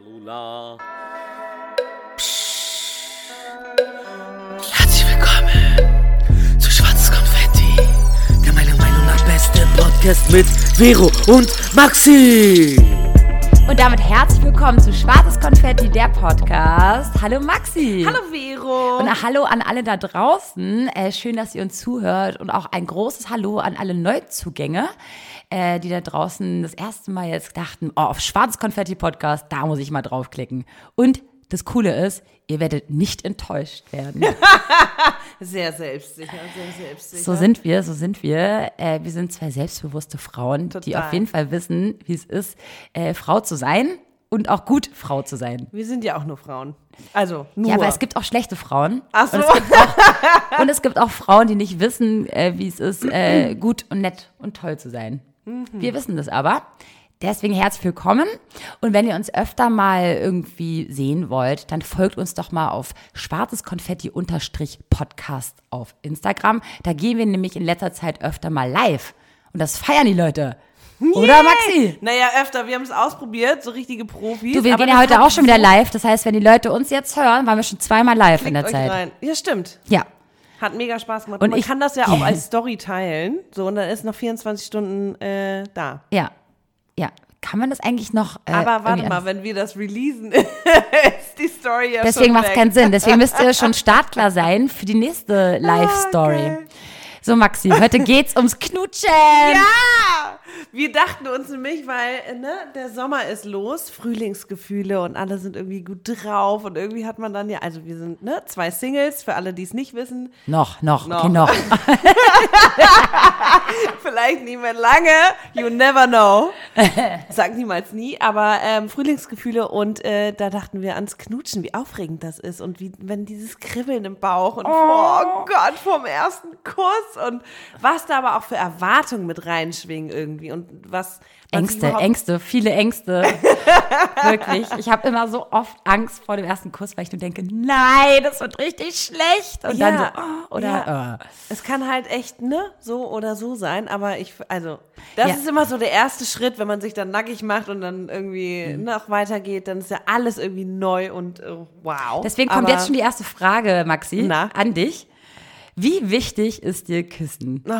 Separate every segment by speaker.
Speaker 1: Lalula.
Speaker 2: Herzlich willkommen zu Schwarzes Konfetti, der meiner Meinung nach beste Podcast mit Vero und Maxi.
Speaker 3: Und damit herzlich willkommen zu Schwarzes Konfetti, der Podcast. Hallo Maxi.
Speaker 4: Hallo Vero.
Speaker 3: Und hallo an alle da draußen. Äh, schön, dass ihr uns zuhört. Und auch ein großes Hallo an alle Neuzugänge, äh, die da draußen das erste Mal jetzt dachten, oh, auf Schwarzes Konfetti Podcast, da muss ich mal draufklicken. Und das Coole ist, ihr werdet nicht enttäuscht werden.
Speaker 4: Sehr selbstsicher, sehr selbstsicher.
Speaker 3: So sind wir, so sind wir. Äh, wir sind zwei selbstbewusste Frauen, die
Speaker 4: Total.
Speaker 3: auf jeden Fall wissen, wie es ist, äh, Frau zu sein und auch gut Frau zu sein.
Speaker 4: Wir sind ja auch nur Frauen. Also, nur.
Speaker 3: Ja, aber es gibt auch schlechte Frauen.
Speaker 4: Ach so.
Speaker 3: Und es gibt auch, und es gibt auch Frauen, die nicht wissen, äh, wie es ist, äh, gut und nett und toll zu sein.
Speaker 4: Mhm.
Speaker 3: Wir wissen das aber. Deswegen herzlich willkommen. Und wenn ihr uns öfter mal irgendwie sehen wollt, dann folgt uns doch mal auf schwarzes Konfetti-Podcast auf Instagram. Da gehen wir nämlich in letzter Zeit öfter mal live. Und das feiern die Leute. Oder Maxi?
Speaker 4: Naja, öfter. Wir haben es ausprobiert, so richtige Profis.
Speaker 3: Du, wir gehen ja heute auch schon wieder live. Das heißt, wenn die Leute uns jetzt hören, waren wir schon zweimal live in der Zeit.
Speaker 4: rein. Ja, stimmt.
Speaker 3: Ja.
Speaker 4: Hat mega Spaß gemacht.
Speaker 3: Und
Speaker 4: man
Speaker 3: ich-
Speaker 4: kann das ja auch als Story teilen. So, und dann ist noch 24 Stunden äh, da.
Speaker 3: Ja. Ja. Kann man das eigentlich noch. Äh,
Speaker 4: Aber warte mal, wenn wir das releasen, ist die Story ja
Speaker 3: Deswegen macht es keinen Sinn. Deswegen müsst ihr schon startklar sein für die nächste Live-Story.
Speaker 4: geil.
Speaker 3: so, Maxi, heute geht's ums Knutschen.
Speaker 4: Ja! Wir dachten uns nämlich, weil äh, ne, der Sommer ist los, Frühlingsgefühle und alle sind irgendwie gut drauf und irgendwie hat man dann ja, also wir sind ne, zwei Singles, für alle, die es nicht wissen,
Speaker 3: Noch, noch,
Speaker 4: Noch.
Speaker 3: okay, noch.
Speaker 4: vielleicht nicht mehr lange, you never know, sag niemals nie, aber ähm, Frühlingsgefühle und äh, da dachten wir ans Knutschen, wie aufregend das ist und wie, wenn dieses Kribbeln im Bauch und oh, Gott, vom ersten Kuss und was da aber auch für Erwartungen mit reinschwingen irgendwie und was
Speaker 3: Ängste, Ängste, viele Ängste. Wirklich. Ich habe immer so oft Angst vor dem ersten Kuss, weil ich nur denke, nein, das wird richtig schlecht. Und dann so,
Speaker 4: Ja.
Speaker 3: oh, oder,
Speaker 4: Ja.
Speaker 3: äh.
Speaker 4: Es kann halt echt, ne, so oder so sein, aber ich, also, das
Speaker 3: Ja.
Speaker 4: ist immer so der erste Schritt, wenn man sich dann nackig macht und dann irgendwie
Speaker 3: Mhm.
Speaker 4: noch weitergeht, dann ist ja alles irgendwie neu und äh, wow.
Speaker 3: Deswegen kommt
Speaker 4: aber,
Speaker 3: jetzt schon die erste Frage, Maxi,
Speaker 4: Na?
Speaker 3: an dich. Wie wichtig ist dir Küssen?
Speaker 4: Oh,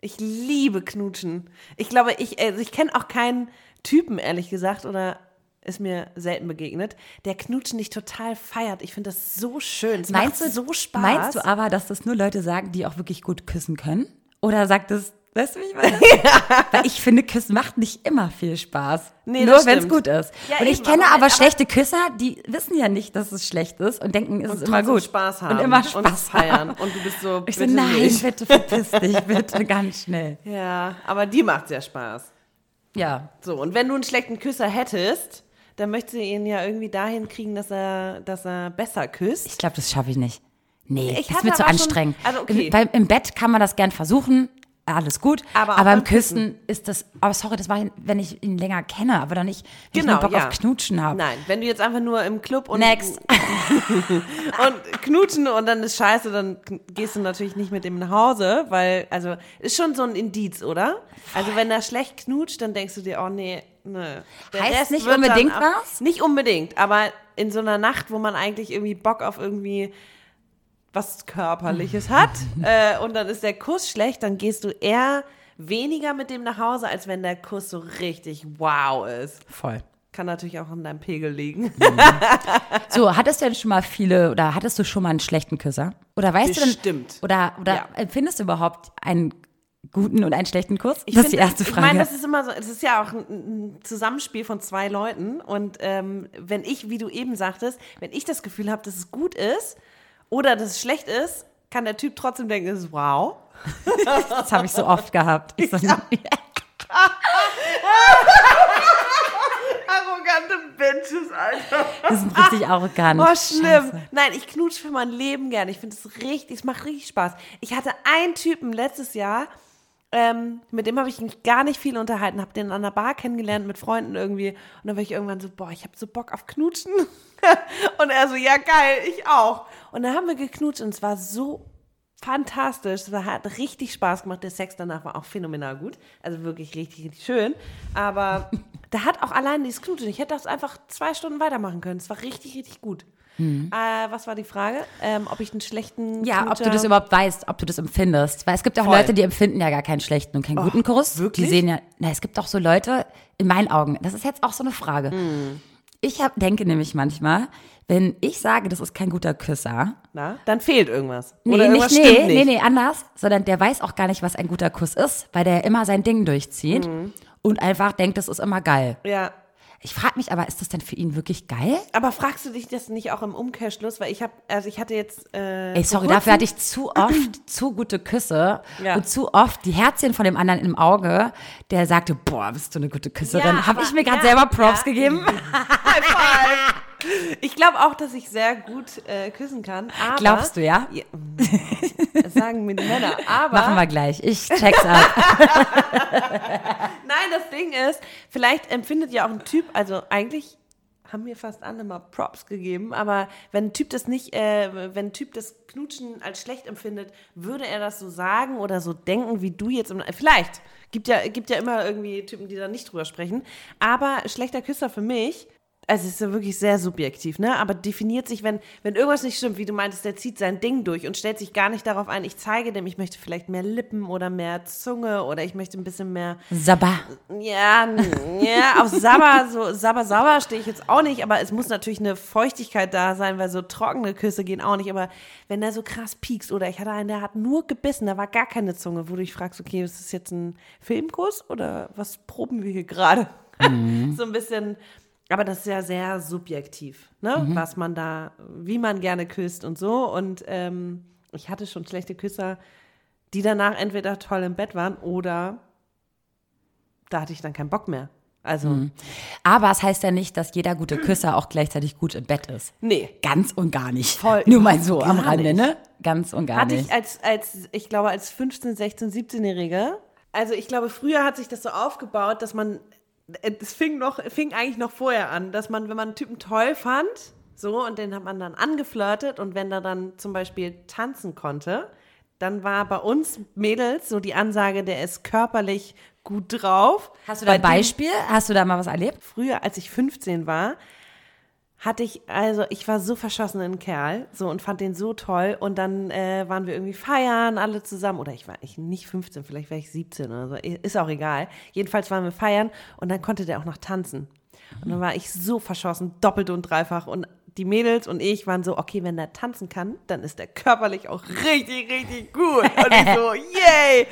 Speaker 4: ich liebe Knutschen. Ich glaube, ich, also ich kenne auch keinen Typen, ehrlich gesagt, oder ist mir selten begegnet, der Knutschen nicht total feiert. Ich finde das so schön. Es
Speaker 3: Meinst
Speaker 4: macht
Speaker 3: du,
Speaker 4: so Spaß.
Speaker 3: Meinst du aber, dass das nur Leute sagen, die auch wirklich gut küssen können? Oder sagt es, weißt du, wie ich meine? Weil ich finde, Küssen macht nicht immer viel Spaß.
Speaker 4: Nee,
Speaker 3: nur wenn es gut ist.
Speaker 4: Ja,
Speaker 3: und ich
Speaker 4: eben,
Speaker 3: kenne
Speaker 4: aber-
Speaker 3: aber, schlechte Küsser, die wissen ja nicht, dass es schlecht ist und denken, es ist immer gut.
Speaker 4: Spaß haben
Speaker 3: Und immer Spaß
Speaker 4: und feiern. Und du bist so,
Speaker 3: Ich so,
Speaker 4: bitte
Speaker 3: nein,
Speaker 4: nicht.
Speaker 3: bitte verpiss dich, bitte ganz schnell.
Speaker 4: Ja, aber die macht sehr Spaß.
Speaker 3: Ja,
Speaker 4: So, und wenn du einen schlechten Küsser hättest, dann möchtest du ihn ja irgendwie dahin kriegen, dass er, dass er besser küsst.
Speaker 3: ich glaube, das schaffe ich nicht. Nee,
Speaker 4: Ich
Speaker 3: das ist mir zu
Speaker 4: aber schon-
Speaker 3: anstrengend.
Speaker 4: also okay.
Speaker 3: Im, beim, Im Bett kann man das gern versuchen, alles gut.
Speaker 4: Aber
Speaker 3: aber im
Speaker 4: beim Küssen.
Speaker 3: Küssen ist das, aber sorry, das war, wenn ich ihn länger kenne, aber dann nicht, wenn
Speaker 4: Genau,
Speaker 3: ich Bock
Speaker 4: ja.
Speaker 3: auf Knutschen habe.
Speaker 4: Nein, wenn du jetzt einfach nur im Club und,
Speaker 3: Next.
Speaker 4: und knutschen und dann ist scheiße, dann gehst du natürlich nicht mit ihm nach Hause, weil, also, ist schon so ein Indiz, oder? Also, wenn er schlecht knutscht, dann denkst du dir, oh nee, ne. Der
Speaker 3: Heißt
Speaker 4: Rest
Speaker 3: nicht unbedingt
Speaker 4: auch-
Speaker 3: was?
Speaker 4: Nicht unbedingt, aber in so einer Nacht, wo man eigentlich irgendwie Bock auf irgendwie was Körperliches hat äh, und dann ist der Kuss schlecht, dann gehst du eher weniger mit dem nach Hause, als wenn der Kuss so richtig wow ist.
Speaker 3: Voll.
Speaker 4: Kann natürlich auch an deinem Pegel liegen.
Speaker 3: So, hattest du denn schon mal viele oder hattest du schon mal einen schlechten Küsser? Oder weißt
Speaker 4: Bestimmt.
Speaker 3: du denn, oder, oder
Speaker 4: Ja.
Speaker 3: empfindest du überhaupt einen guten und einen schlechten Kuss?
Speaker 4: Ich
Speaker 3: das ist die
Speaker 4: find,
Speaker 3: erste
Speaker 4: Ich
Speaker 3: Frage.
Speaker 4: meine, das ist immer so, es ist ja auch ein, ein Zusammenspiel von zwei Leuten. Und ähm, wenn ich, wie du eben sagtest, wenn ich das Gefühl habe, dass es gut ist oder dass es schlecht ist, kann der Typ trotzdem denken, ist wow.
Speaker 3: das habe ich so oft gehabt. Ich so,
Speaker 4: Arrogante Bitches, Alter.
Speaker 3: die sind richtig arrogant.
Speaker 4: Oh, schlimm.
Speaker 3: Scheiße.
Speaker 4: Nein, ich knutsch für mein Leben gerne. Ich finde es richtig, es macht richtig Spaß. Ich hatte einen Typen letztes Jahr, ähm, mit dem habe ich mich gar nicht viel unterhalten, habe den an der Bar kennengelernt mit Freunden irgendwie. Und dann war ich irgendwann so, boah, ich habe so Bock auf Knutschen. und er so, ja geil, ich auch. Und dann haben wir geknutscht und es war so fantastisch. Es hat richtig Spaß gemacht. Der Sex danach war auch phänomenal gut. Also wirklich richtig, richtig schön. Aber Da hat auch allein dieses Knutschen. Ich hätte das einfach zwei Stunden weitermachen können. Es war richtig, richtig gut. Äh, was war die Frage? Ähm, ob ich einen schlechten
Speaker 3: Mhm. Ja, ob
Speaker 4: Knutscher-
Speaker 3: du das überhaupt weißt, ob du das empfindest. Weil es gibt auch
Speaker 4: Voll.
Speaker 3: Leute, die empfinden ja gar keinen schlechten und keinen guten Kuss.
Speaker 4: wirklich?
Speaker 3: Die sehen ja, na, es gibt auch so Leute, in meinen Augen, das ist jetzt auch so eine Frage.
Speaker 4: Hm.
Speaker 3: Ich hab, denke nämlich manchmal, wenn ich sage, das ist kein guter Küsser,
Speaker 4: Na, dann fehlt irgendwas.
Speaker 3: Nee,
Speaker 4: Oder
Speaker 3: nicht,
Speaker 4: irgendwas
Speaker 3: nee,
Speaker 4: stimmt nicht.
Speaker 3: nee, nee, anders, sondern der weiß auch gar nicht, was ein guter Kuss ist, weil der immer sein Ding durchzieht
Speaker 4: Mhm.
Speaker 3: und einfach denkt, das ist immer geil.
Speaker 4: Ja.
Speaker 3: Ich frage mich aber, ist das denn für ihn wirklich geil?
Speaker 4: Aber fragst du dich das nicht auch im Umkehrschluss? Weil ich habe, also ich hatte jetzt. Äh,
Speaker 3: Ey, sorry, dafür hatte ich zu oft zu gute Küsse
Speaker 4: Ja.
Speaker 3: und zu oft die Herzchen von dem anderen im Auge, der sagte, boah, bist du eine gute Küsserin.
Speaker 4: Ja,
Speaker 3: Habe ich mir gerade
Speaker 4: ja,
Speaker 3: selber Props gegeben?
Speaker 4: High five. Ich glaube auch, dass ich sehr gut äh, küssen kann. Aber,
Speaker 3: Glaubst du, ja?
Speaker 4: Ja, das sagen mir die Männer. Aber
Speaker 3: Machen wir gleich. Ich check's ab.
Speaker 4: nein, das Ding ist, vielleicht empfindet ja auch ein Typ, also eigentlich haben mir fast alle mal Props gegeben, aber wenn ein Typ das nicht, äh, wenn ein Typ das Knutschen als schlecht empfindet, würde er das so sagen oder so denken, wie du jetzt im, vielleicht. Gibt ja, gibt ja immer irgendwie Typen, die da nicht drüber sprechen. Aber schlechter Küsser für mich, also es ist ja wirklich sehr subjektiv, ne? Aber definiert sich, wenn, wenn irgendwas nicht stimmt, wie du meintest, der zieht sein Ding durch und stellt sich gar nicht darauf ein, ich zeige dem, ich möchte vielleicht mehr Lippen oder mehr Zunge oder ich möchte ein bisschen mehr
Speaker 3: Sabba.
Speaker 4: ja, ja, auf Sabber, so Sabber Sabber stehe ich jetzt auch nicht, aber es muss natürlich eine Feuchtigkeit da sein, weil so trockene Küsse gehen auch nicht. Aber wenn der so krass piekst oder ich hatte einen, der hat nur gebissen, da war gar keine Zunge, wo du dich fragst, okay, ist das jetzt ein Filmkuss oder was proben wir hier gerade? so ein bisschen, aber das ist ja sehr subjektiv, ne? Was man da, wie man gerne küsst und so. Und ähm, ich hatte schon schlechte Küsser, die danach entweder toll im Bett waren oder da hatte ich dann keinen Bock mehr. Also,
Speaker 3: Aber es heißt ja nicht, dass jeder gute Küsser auch gleichzeitig gut im Bett ist.
Speaker 4: nee.
Speaker 3: Ganz und gar nicht.
Speaker 4: Voll.
Speaker 3: Nur mal so am Rande, ne? Ganz und gar
Speaker 4: Hatte
Speaker 3: nicht.
Speaker 4: ich als, als, ich glaube, als 15, 16, 17-Jährige. Also ich glaube, früher hat sich das so aufgebaut, dass man, es fing noch, fing eigentlich noch vorher an, dass man, wenn man einen Typen toll fand, so, und den hat man dann angeflirtet und wenn er dann zum Beispiel tanzen konnte, dann war bei uns Mädels so die Ansage, der ist körperlich gut drauf.
Speaker 3: Hast du da ein Beispiel? Hast du da mal was erlebt?
Speaker 4: früher, als ich 15 war, hatte ich, also ich war so verschossen in einen Kerl, so und fand den so toll. Und dann äh, waren wir irgendwie feiern, alle zusammen. Oder ich war ich nicht 15, vielleicht war ich 17 oder so. Ist auch egal. Jedenfalls waren wir feiern und dann konnte der auch noch tanzen. Und dann war ich so verschossen, doppelt und dreifach. Und die Mädels und ich waren so, okay, wenn der tanzen kann, dann ist der körperlich auch richtig, richtig gut. Und ich so, yay!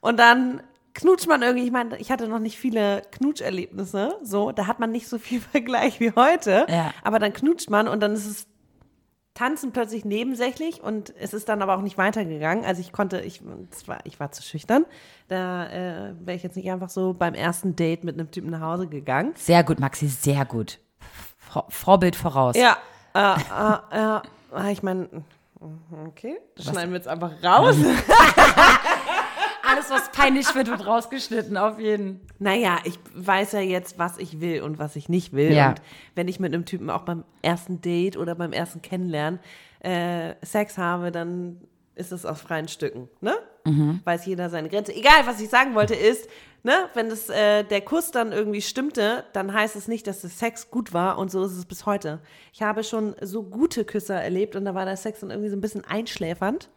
Speaker 4: Und dann knutscht man irgendwie, ich meine, ich hatte noch nicht viele Knutscherlebnisse, so, da hat man nicht so viel Vergleich wie heute,
Speaker 3: Ja.
Speaker 4: aber dann knutscht man und dann ist es Tanzen plötzlich nebensächlich und es ist dann aber auch nicht weitergegangen. Also ich konnte, ich, war, ich war zu schüchtern, da äh, wäre ich jetzt nicht einfach so beim ersten Date mit einem Typen nach Hause gegangen.
Speaker 3: Sehr gut, Maxi, sehr gut. Vor Vorbild voraus.
Speaker 4: Ja, äh, äh, äh, ich meine, okay, das schneiden wir jetzt einfach raus.
Speaker 3: Alles, was peinlich wird, wird rausgeschnitten, auf jeden.
Speaker 4: Naja, ich weiß ja jetzt, was ich will und was ich nicht will.
Speaker 3: Ja.
Speaker 4: Und wenn ich mit einem Typen auch beim ersten Date oder beim ersten Kennenlernen äh, Sex habe, dann ist es aus freien Stücken, ne? Weiß jeder seine Grenze. Egal, was ich sagen wollte, ist, ne, wenn das, äh, der Kuss dann irgendwie stimmte, dann heißt es nicht, dass der Sex gut war und so ist es bis heute. Ich habe schon so gute Küsse erlebt und da war der Sex dann irgendwie so ein bisschen einschläfernd.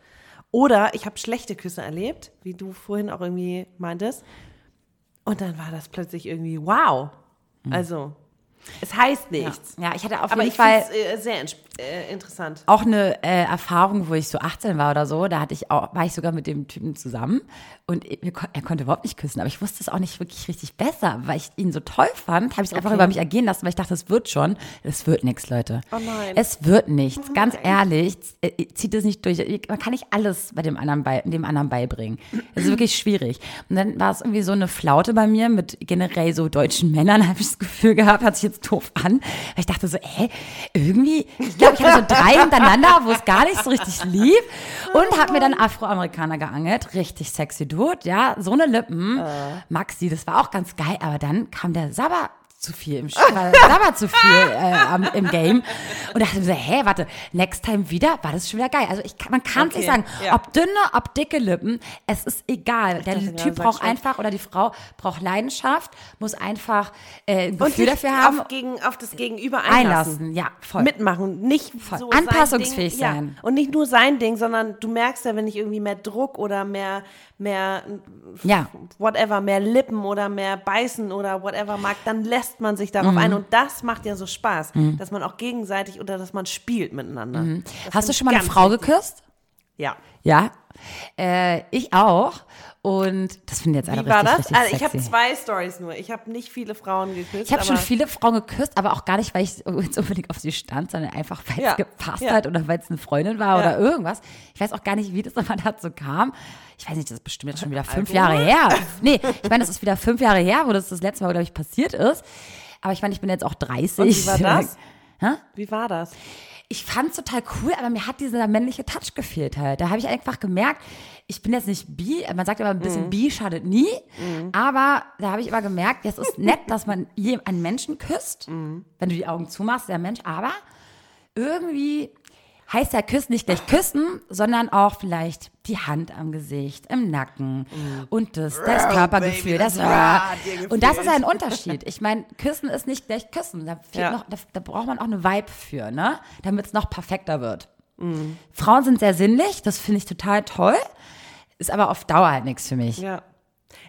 Speaker 4: Oder ich habe schlechte Küsse erlebt, wie du vorhin auch irgendwie meintest. Und dann war das plötzlich irgendwie wow. Also, es heißt nichts.
Speaker 3: Ja, ich hatte auf
Speaker 4: Aber
Speaker 3: jeden
Speaker 4: ich
Speaker 3: Fall
Speaker 4: äh, sehr äh, interessant.
Speaker 3: auch eine äh, Erfahrung, wo ich so 18 war oder so. Da hatte ich auch, war ich sogar mit dem Typen zusammen und er konnte überhaupt nicht küssen. Aber ich wusste es auch nicht wirklich richtig besser, weil ich ihn so toll fand. Habe ich es einfach
Speaker 4: Okay.
Speaker 3: über mich ergehen lassen, weil ich dachte, es wird schon. Es wird nichts, Leute.
Speaker 4: Oh nein.
Speaker 3: Es wird nichts. Ganz ehrlich, z- äh, zieht es nicht durch. Man kann nicht alles bei dem anderen, bei, dem anderen beibringen. Es ist wirklich schwierig. Und dann war es irgendwie so eine Flaute bei mir mit generell so deutschen Männern, habe ich das Gefühl gehabt, hat sich jetzt doof an. Weil ich dachte so, ey, irgendwie, ich glaube, ich hatte so drei hintereinander, wo es gar nicht so richtig lief. Und habe mir dann Afroamerikaner geangelt. Richtig sexy Dude, ja. So eine Lippen. Maxi, das war auch ganz geil. Aber dann kam der Sabber zu viel im Spiel, da war zu viel äh, im Game. Und dachte mir so, hä, warte, next time wieder, war das schon wieder geil. Also ich, kann- man kann es nicht
Speaker 4: Okay,
Speaker 3: sagen,
Speaker 4: ja.
Speaker 3: ob dünne, ob dicke Lippen, es ist egal. Der
Speaker 4: dachte
Speaker 3: Typ
Speaker 4: sag
Speaker 3: braucht einfach, oder die Frau braucht Leidenschaft, muss einfach äh, ein Gefühl
Speaker 4: sich
Speaker 3: dafür haben,
Speaker 4: auf, gegen, auf das Gegenüber einlassen.
Speaker 3: einlassen. Ja, voll.
Speaker 4: Mitmachen, nicht
Speaker 3: Voll.
Speaker 4: so sein
Speaker 3: Anpassungsfähig
Speaker 4: Ding,
Speaker 3: sein.
Speaker 4: Ja. Und nicht nur sein Ding, sondern du merkst ja, wenn ich irgendwie mehr Druck oder mehr, mehr
Speaker 3: Ja.
Speaker 4: whatever, mehr Lippen oder mehr beißen oder whatever mag, dann lässt man sich
Speaker 3: Mhm.
Speaker 4: darauf ein. Und das macht ja so Spaß, dass man auch gegenseitig oder dass man spielt miteinander.
Speaker 3: Mhm. Hast du schon mal eine Frau geküsst?
Speaker 4: Ja.
Speaker 3: Ja. Äh, ich auch. Und das finde ich jetzt alle
Speaker 4: Wie war
Speaker 3: richtig,
Speaker 4: das?
Speaker 3: richtig
Speaker 4: Also ich habe zwei Stories nur. Ich habe nicht viele Frauen geküsst.
Speaker 3: Ich habe schon viele Frauen geküsst, aber auch gar nicht, weil ich jetzt unbedingt auf sie stand, sondern einfach, weil es
Speaker 4: Ja,
Speaker 3: gepasst
Speaker 4: ja.
Speaker 3: hat oder weil es eine Freundin war
Speaker 4: Ja.
Speaker 3: oder irgendwas. Ich weiß auch gar nicht, wie das aber dazu kam. Ich weiß nicht, das ist bestimmt jetzt schon wieder fünf? Jahre her. Nee, ich meine, das ist wieder fünf Jahre her, wo das das letzte Mal, glaube ich, passiert ist. Aber ich meine, ich bin jetzt auch 30.
Speaker 4: Und wie war das?
Speaker 3: Hä?
Speaker 4: Wie war das?
Speaker 3: Ich fand es total cool, aber mir hat dieser männliche Touch gefehlt halt. Da habe ich einfach gemerkt, ich bin jetzt nicht bi, man sagt immer ein
Speaker 4: Mhm.
Speaker 3: bisschen bi schadet nie, aber da habe ich immer gemerkt, es ist nett, dass man je- einen Menschen küsst,
Speaker 4: Mhm.
Speaker 3: wenn du die Augen zumachst, der Mensch, aber irgendwie heißt ja Küssen nicht gleich küssen, sondern auch vielleicht die Hand am Gesicht, im Nacken und das, das Körpergefühl, das, und das ist ein Unterschied. Ich meine, Küssen ist nicht gleich Küssen. Da,
Speaker 4: Ja.
Speaker 3: noch, da, da braucht man auch eine Vibe für, ne? Damit es noch perfekter wird.
Speaker 4: Mhm.
Speaker 3: Frauen sind sehr sinnlich, das finde ich total toll. Ist aber auf Dauer halt nichts für mich.
Speaker 4: Ja.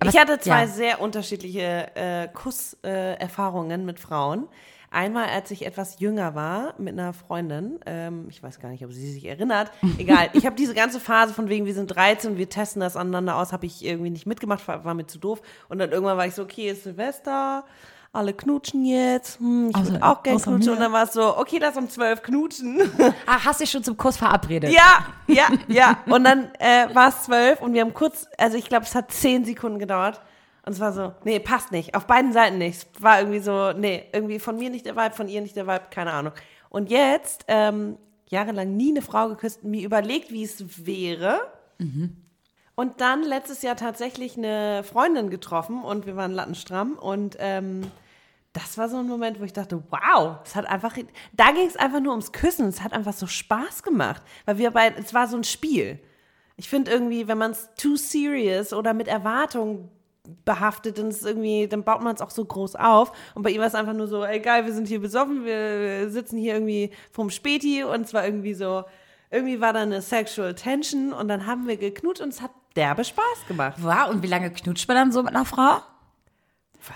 Speaker 3: Aber
Speaker 4: ich hatte zwei
Speaker 3: ja.
Speaker 4: sehr unterschiedliche äh, Kusserfahrungen äh, mit Frauen. Einmal, als ich etwas jünger war mit einer Freundin, ähm, ich weiß gar nicht, ob sie sich erinnert, egal. Ich habe diese ganze Phase von wegen, wir sind 13 und wir testen das aneinander aus, habe ich irgendwie nicht mitgemacht, war, war mir zu doof. Und dann irgendwann war ich so, okay, ist Silvester, alle knutschen jetzt, hm, ich
Speaker 3: Außer-
Speaker 4: würde auch gerne knutschen.
Speaker 3: mir.
Speaker 4: Und dann war es so, okay, lass um 12 knutschen.
Speaker 3: Ah, hast dich schon zum Kuss verabredet?
Speaker 4: Ja, ja, ja. Und dann äh, war es zwölf und wir haben kurz, also ich glaube, es hat zehn Sekunden gedauert. Und es war so, nee, passt nicht. Auf beiden Seiten nicht. Es war irgendwie so, nee, irgendwie von mir nicht der Vibe, von ihr nicht der Vibe, keine Ahnung. Und jetzt, ähm, jahrelang nie eine Frau geküsst, mir überlegt, wie es wäre. Und dann letztes Jahr tatsächlich eine Freundin getroffen und wir waren lattenstramm und ähm, das war so ein Moment, wo ich dachte, wow, es hat einfach, da ging es einfach nur ums Küssen, es hat einfach so Spaß gemacht, weil wir beide, es war so ein Spiel. Ich finde irgendwie, wenn man es too serious oder mit Erwartungen behaftet, ist es irgendwie, dann baut man es auch so groß auf. Und bei ihm war es einfach nur so, ey geil, wir sind hier besoffen, wir sitzen hier irgendwie vorm Späti und es war irgendwie so, irgendwie war da eine Sexual Tension und dann haben wir geknutscht und es hat derbe Spaß gemacht.
Speaker 3: Wow, und wie lange knutscht man dann so mit einer Frau?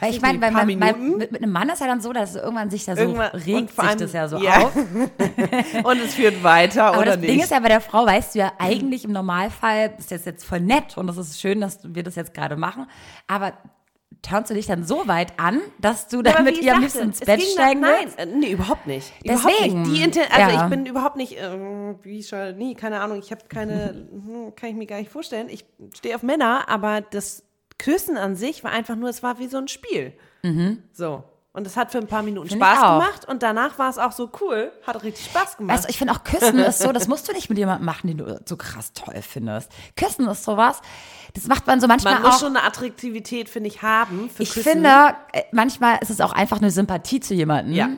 Speaker 3: Weil ich meine,
Speaker 4: nicht,
Speaker 3: bei, bei, mit, einem Mann ist ja dann so, dass irgendwann sich da so
Speaker 4: Irgendwann-
Speaker 3: regt sich
Speaker 4: allem-
Speaker 3: das ja so
Speaker 4: ja.
Speaker 3: auf.
Speaker 4: Und es führt weiter
Speaker 3: Aber
Speaker 4: oder
Speaker 3: das
Speaker 4: nicht.
Speaker 3: Ding ist ja, bei der Frau weißt du ja eigentlich im Normalfall, ist das jetzt voll nett und das ist schön, dass wir das jetzt gerade machen, aber turnst du dich dann so weit an, dass du dann mit ihr am liebsten ins Bett steigen
Speaker 4: nach-
Speaker 3: willst?
Speaker 4: Nein, äh, nee, überhaupt nicht. Überhaupt
Speaker 3: Deswegen,
Speaker 4: nicht. Die Inten also
Speaker 3: ja.
Speaker 4: ich bin überhaupt nicht, äh, wie schon, nie, keine Ahnung, ich habe keine, hm, kann ich mir gar nicht vorstellen. Ich stehe auf Männer, aber das Küssen an sich war einfach nur, es war wie so ein Spiel. So. Und es hat für ein paar Minuten
Speaker 3: Mhm. Ich
Speaker 4: Spaß
Speaker 3: auch.
Speaker 4: gemacht und danach war es auch so cool, hat richtig Spaß gemacht.
Speaker 3: Weißt du, ich finde auch Küssen ist so, das musst du nicht mit jemandem machen, den du so krass toll findest. Küssen ist sowas, das macht man so manchmal
Speaker 4: Man muss
Speaker 3: auch.
Speaker 4: schon eine Attraktivität, finde ich, haben
Speaker 3: Ich
Speaker 4: Küssen.
Speaker 3: finde, äh, manchmal ist es auch einfach eine Sympathie zu jemandem.
Speaker 4: Ja.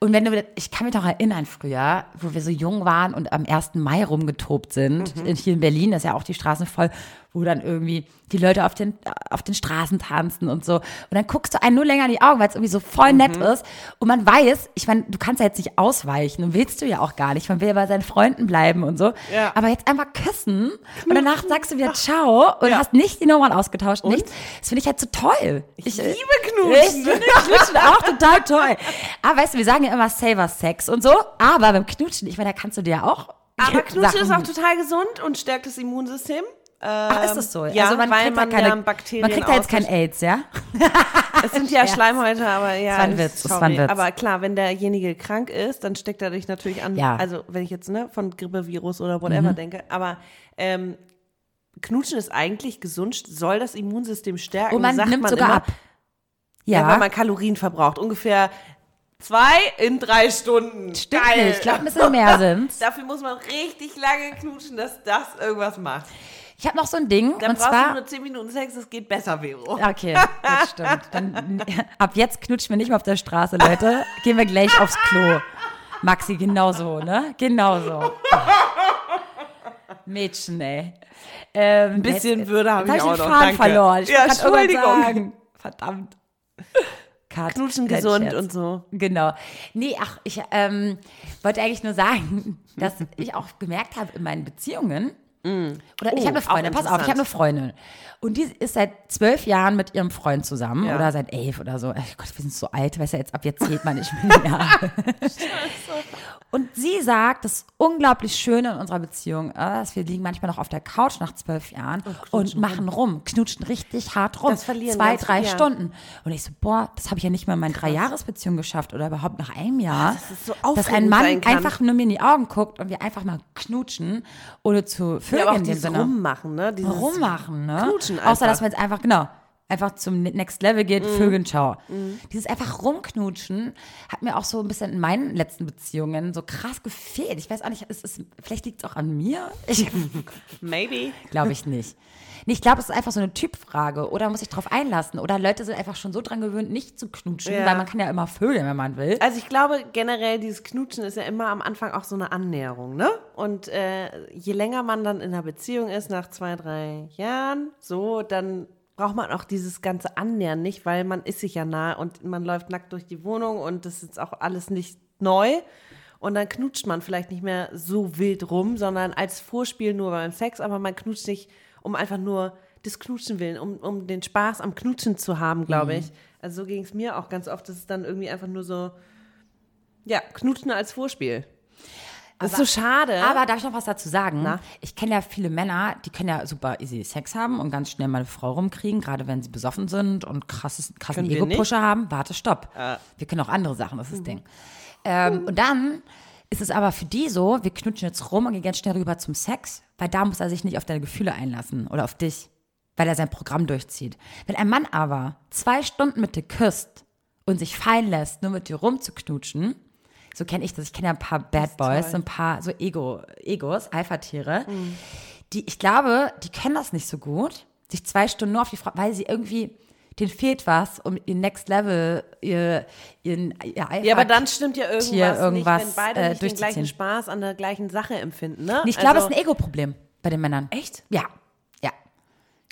Speaker 3: Und wenn du, ich kann mich noch erinnern früher, wo wir so jung waren und am 1. Mai rumgetobt sind,
Speaker 4: Mhm.
Speaker 3: hier in Berlin, das ist ja auch die Straßen voll, wo dann irgendwie die Leute auf den, auf den Straßen tanzen und so. Und dann guckst du einen nur länger in die Augen, weil es irgendwie so voll nett
Speaker 4: Mhm.
Speaker 3: ist. Und man weiß, ich meine, du kannst ja jetzt nicht ausweichen und willst du ja auch gar nicht. Man will ja bei seinen Freunden bleiben und so.
Speaker 4: Ja.
Speaker 3: Aber jetzt einfach küssen und danach sagst du wieder Ciao und hast nicht die Nummern ausgetauscht, nichts. Das finde ich halt so toll. Ich,
Speaker 4: liebe
Speaker 3: Ich
Speaker 4: Knutschen.
Speaker 3: finde Knutschen auch total toll. Aber weißt du, wir sagen ja immer Saver Sex und so, aber beim Knutschen, ich meine, da kannst du dir ja auch.
Speaker 4: Aber Knutschen ist auch total gesund und stärkt das Immunsystem.
Speaker 3: Ach, ist das so?
Speaker 4: Ja,
Speaker 3: also man
Speaker 4: weil
Speaker 3: kriegt
Speaker 4: man
Speaker 3: da keine,
Speaker 4: ja Bakterien
Speaker 3: man kriegt da jetzt kein. AIDS, ja?
Speaker 4: Es sind ja Schleimhäute, aber ja.
Speaker 3: Das war ein Witz, das war ein Witz.
Speaker 4: Aber klar, wenn derjenige krank ist, dann steckt er dich natürlich an.
Speaker 3: Ja.
Speaker 4: Also, wenn ich jetzt ne, von Grippevirus oder whatever
Speaker 3: Mhm.
Speaker 4: denke. Aber ähm, Knutschen ist eigentlich gesund, soll das Immunsystem stärken.
Speaker 3: Und man
Speaker 4: sagt
Speaker 3: nimmt
Speaker 4: man
Speaker 3: sogar
Speaker 4: immer.
Speaker 3: ab.
Speaker 4: Ja.
Speaker 3: Ja,
Speaker 4: weil man Kalorien verbraucht. Ungefähr zwei in drei Stunden.
Speaker 3: stimmt
Speaker 4: Geil.
Speaker 3: nicht. Ich glaube, ein bisschen mehr sind's.
Speaker 4: Dafür muss man richtig lange knutschen, dass das irgendwas macht.
Speaker 3: Ich habe noch so ein Ding.
Speaker 4: Dann
Speaker 3: und
Speaker 4: brauchst du
Speaker 3: zwar.
Speaker 4: nur 10 Minuten Sex, es geht besser, Vero.
Speaker 3: Okay, das stimmt. Dann, ab jetzt knutschen wir nicht mehr auf der Straße, Leute. Gehen wir gleich aufs Klo. Maxi, genauso, ne? Genauso. Mädchen, ey. Ähm,
Speaker 4: Ein bisschen
Speaker 3: jetzt-
Speaker 4: Würde habe ich
Speaker 3: hab
Speaker 4: auch
Speaker 3: den
Speaker 4: noch,
Speaker 3: Faden
Speaker 4: danke.
Speaker 3: verloren. Ich
Speaker 4: Ja, Entschuldigung.
Speaker 3: Verdammt. Cut.
Speaker 4: Knutschen gesund und so.
Speaker 3: Genau. Nee, ach, ich ähm, wollte eigentlich nur sagen, dass ich auch gemerkt habe in meinen Beziehungen, oder ich
Speaker 4: Oh,
Speaker 3: habe eine Freundin, pass auf, ich habe eine. Freundin. Und die ist seit zwölf Jahren mit ihrem Freund zusammen
Speaker 4: Ja.
Speaker 3: oder seit elf oder so. Ach Gott, wir sind so alt, weißt du, jetzt ab jetzt zählt man nicht mehr. Und sie sagt, das unglaublich Schöne in unserer Beziehung ist, wir liegen manchmal noch auf der Couch nach zwölf Jahren und machen rum, knutschen richtig hart rum.
Speaker 4: Das verlieren
Speaker 3: Zwei, drei
Speaker 4: ja.
Speaker 3: Stunden. Und ich so, boah, das habe ich ja nicht mal in meinen drei Jahresbeziehungen geschafft oder überhaupt nach einem Jahr.
Speaker 4: dass es so
Speaker 3: dass ein Mann einfach nur mir in die Augen guckt und wir einfach mal knutschen, ohne zu
Speaker 4: Ja,
Speaker 3: vögeln
Speaker 4: aber auch
Speaker 3: in dem
Speaker 4: dieses
Speaker 3: Sinne.
Speaker 4: Rummachen, ne? Dieses
Speaker 3: Rummachen, ne?
Speaker 4: Knutschen
Speaker 3: Außer,
Speaker 4: einfach.
Speaker 3: dass man jetzt einfach, genau, einfach zum Next Level geht,
Speaker 4: Mhm.
Speaker 3: Vögeln, ciao. Dieses einfach rumknutschen hat mir auch so ein bisschen in meinen letzten Beziehungen so krass gefehlt. Ich weiß auch nicht, es ist, vielleicht liegt es auch an mir. Ich
Speaker 4: Maybe.
Speaker 3: glaube ich nicht. Nee, ich glaube, es ist einfach so eine Typfrage. Oder muss ich drauf einlassen? Oder Leute sind einfach schon so dran gewöhnt, nicht zu knutschen,
Speaker 4: Ja.
Speaker 3: weil man kann ja immer vögeln, wenn man will.
Speaker 4: Also ich glaube generell, dieses Knutschen ist ja immer am Anfang auch so eine Annäherung, ne? Und äh, je länger man dann in einer Beziehung ist, nach zwei, drei Jahren, so, dann braucht man auch dieses ganze Annähern nicht, weil man ist sich ja nah und man läuft nackt durch die Wohnung und das ist auch alles nicht neu. Und dann knutscht man vielleicht nicht mehr so wild rum, sondern als Vorspiel nur beim Sex, aber man knutscht nicht, um einfach nur des Knutschen willen, um, um den Spaß am Knutschen zu haben, glaube ich. Also so ging es mir auch ganz oft, dass es dann irgendwie einfach nur so, ja, Knutschen als Vorspiel. Das ist so schade.
Speaker 3: Aber darf ich noch was dazu sagen?
Speaker 4: Na?
Speaker 3: Ich kenne ja viele Männer, die können ja super easy Sex haben und ganz schnell mal eine Frau rumkriegen, gerade wenn sie besoffen sind und krasses, krassen Ego-Pusher haben. Warte, stopp. Wir können auch andere Sachen, das ist das Ding. Ähm, Und dann ist es aber für die so, wir knutschen jetzt rum und gehen ganz schnell rüber zum Sex, weil da muss er sich nicht auf deine Gefühle einlassen oder auf dich, weil er sein Programm durchzieht. Wenn ein Mann aber zwei Stunden mit dir küsst und sich fallen lässt, nur mit dir rumzuknutschen, so kenne ich das. Ich kenne ja ein paar Bad Boys, so ein paar so Ego, Egos, Alpha-Tiere. Die, ich glaube, die können das nicht so gut, sich zwei Stunden nur auf die Frau, weil sie irgendwie, denen fehlt was, um ihr Next Level, ihr, ihren, ihr Alpha
Speaker 4: ja, aber dann stimmt ja irgendwas,
Speaker 3: Tier irgendwas,
Speaker 4: nicht, wenn beide
Speaker 3: äh,
Speaker 4: nicht den gleichen
Speaker 3: durchzuziehen.
Speaker 4: Spaß an der gleichen Sache empfinden, ne?
Speaker 3: Ich glaube, es
Speaker 4: Also-
Speaker 3: ist ein Ego-Problem bei den Männern.
Speaker 4: Echt?
Speaker 3: Ja.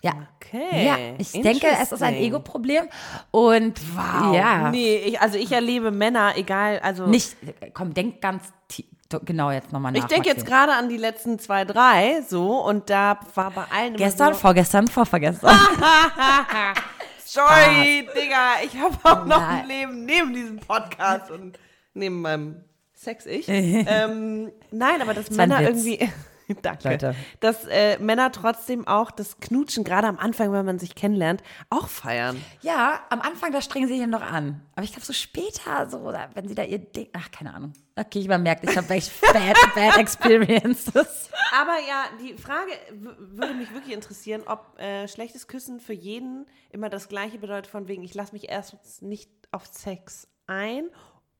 Speaker 3: Ja.
Speaker 4: Okay.
Speaker 3: Ja, ich denke, es ist ein. Ego-Problem. Und
Speaker 4: Wow.
Speaker 3: ja,
Speaker 4: Nee, ich, also ich erlebe Männer, egal, also.
Speaker 3: nicht, komm, denk ganz tie- genau jetzt nochmal nach.
Speaker 4: ich denke jetzt gerade an die letzten zwei, drei, so, und da war bei allen
Speaker 3: Gestern,
Speaker 4: so,
Speaker 3: vorgestern, vorvergestern.
Speaker 4: Sorry, Digga, ich habe auch noch
Speaker 3: Nein.
Speaker 4: ein Leben neben diesem Podcast und neben meinem Sex-Ich. ähm, nein, aber dass
Speaker 3: ein
Speaker 4: Männer irgendwie. Danke.
Speaker 3: Leute.
Speaker 4: Dass äh, Männer trotzdem auch das Knutschen, gerade am Anfang, wenn man sich kennenlernt, auch feiern.
Speaker 3: Ja, am Anfang, da strengen sie sich ja noch an. Aber ich glaube, so später, so, wenn sie da ihr Ding, ach, keine Ahnung. Okay, ich merkt, ich habe echt bad, bad experiences.
Speaker 4: Aber ja, die Frage würde mich wirklich interessieren, ob äh, schlechtes Küssen für jeden immer das Gleiche bedeutet, von wegen, ich lasse mich erst nicht auf Sex ein.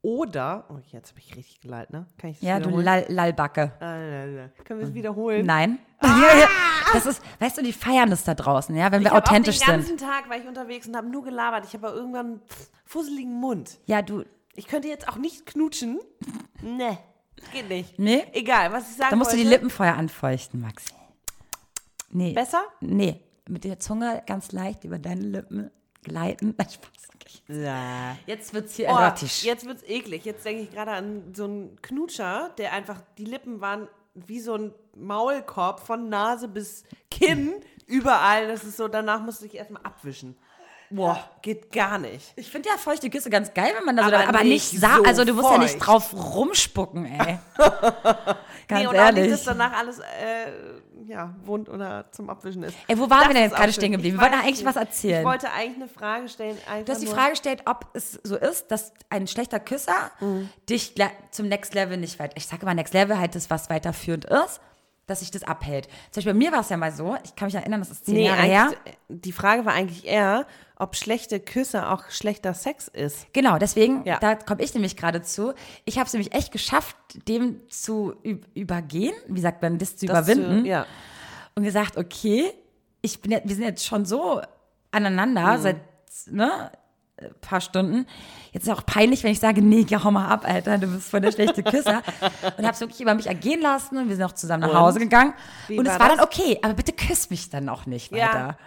Speaker 4: Oder, oh, jetzt habe ich richtig geleitet, ne? Kann ich das
Speaker 3: Ja, du? Lall Lallbacke.
Speaker 4: Ah. Können wir es wiederholen?
Speaker 3: Nein.
Speaker 4: Ah!
Speaker 3: Das ist, weißt du, die feiern das da draußen, ja, wenn
Speaker 4: Ich
Speaker 3: wir
Speaker 4: hab
Speaker 3: authentisch
Speaker 4: auch den
Speaker 3: sind.
Speaker 4: ganzen Tag war ich unterwegs und habe nur gelabert. Ich habe aber irgendwann einen fusseligen Mund.
Speaker 3: Ja, du,
Speaker 4: Ich könnte jetzt auch nicht knutschen. Nee, geht nicht.
Speaker 3: Nee?
Speaker 4: Egal, was ich sagen
Speaker 3: da musst du die
Speaker 4: wollte.
Speaker 3: Lippen vorher anfeuchten, Maxi. Nee.
Speaker 4: Besser?
Speaker 3: Nee. Mit der Zunge ganz leicht über deine Lippen gleiten. Nein, Spaß.
Speaker 4: Ja.
Speaker 3: Jetzt wird's hier
Speaker 4: Oh,
Speaker 3: erotisch.
Speaker 4: jetzt wird's eklig. Jetzt denke ich gerade an so einen Knutscher, der einfach, die Lippen waren wie so ein Maulkorb von Nase bis Kinn, überall. Das ist so, danach musste ich erstmal abwischen. Boah, geht gar nicht.
Speaker 3: Ich finde ja feuchte Küsse ganz geil, wenn man da so,
Speaker 4: Aber
Speaker 3: aber, nicht,
Speaker 4: nicht
Speaker 3: sa
Speaker 4: so
Speaker 3: also du musst ja nicht
Speaker 4: feucht.
Speaker 3: drauf rumspucken, ey. ganz
Speaker 4: nee, und auch nicht,
Speaker 3: ehrlich.
Speaker 4: dass danach alles äh, ja, wund oder zum Abwischen ist.
Speaker 3: Ey, wo waren
Speaker 4: Das
Speaker 3: wir denn jetzt gerade stehen geblieben? Wir wollten eigentlich was erzählen.
Speaker 4: Ich wollte eigentlich eine Frage stellen.
Speaker 3: Du hast die Frage gestellt, ob es so ist, dass ein schlechter Küsser
Speaker 4: Mhm.
Speaker 3: dich zum Next Level nicht weit. Ich sage immer Next Level halt das, was weiterführend ist, dass sich das abhält. Zum Beispiel bei mir war es ja mal so, ich kann mich erinnern, das ist zehn
Speaker 4: Nee,
Speaker 3: Jahre her.
Speaker 4: die Frage war eigentlich eher, ob schlechte Küsse auch schlechter Sex ist.
Speaker 3: Genau, deswegen,
Speaker 4: Ja.
Speaker 3: da komme ich nämlich gerade zu. Ich habe es nämlich echt geschafft, dem zu übergehen, wie sagt man, das zu
Speaker 4: Das
Speaker 3: überwinden.
Speaker 4: Zu, ja.
Speaker 3: und gesagt, okay, ich bin wir sind jetzt schon so aneinander
Speaker 4: Mhm.
Speaker 3: seit, ne, paar Stunden. Jetzt ist auch peinlich, wenn ich sage, nee, geh hau mal ab, Alter, du bist voll der schlechte Küsser. und hab's wirklich über mich ergehen lassen und wir sind auch zusammen nach
Speaker 4: Und?
Speaker 3: Hause gegangen.
Speaker 4: Wie
Speaker 3: und es
Speaker 4: war
Speaker 3: war
Speaker 4: das?
Speaker 3: dann okay, aber bitte küss mich dann auch nicht
Speaker 4: Ja.
Speaker 3: weiter.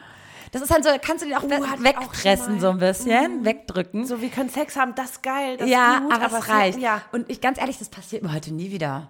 Speaker 3: Das ist halt so, kannst du den auch
Speaker 4: Oh,
Speaker 3: we-
Speaker 4: hatte ich auch
Speaker 3: so ein bisschen, wegdrücken.
Speaker 4: So, wir können Sex haben, das ist geil, das
Speaker 3: ja,
Speaker 4: ist gut,
Speaker 3: aber, es
Speaker 4: es
Speaker 3: reicht.
Speaker 4: Ja.
Speaker 3: Und ich ganz ehrlich, das passiert mir heute nie wieder.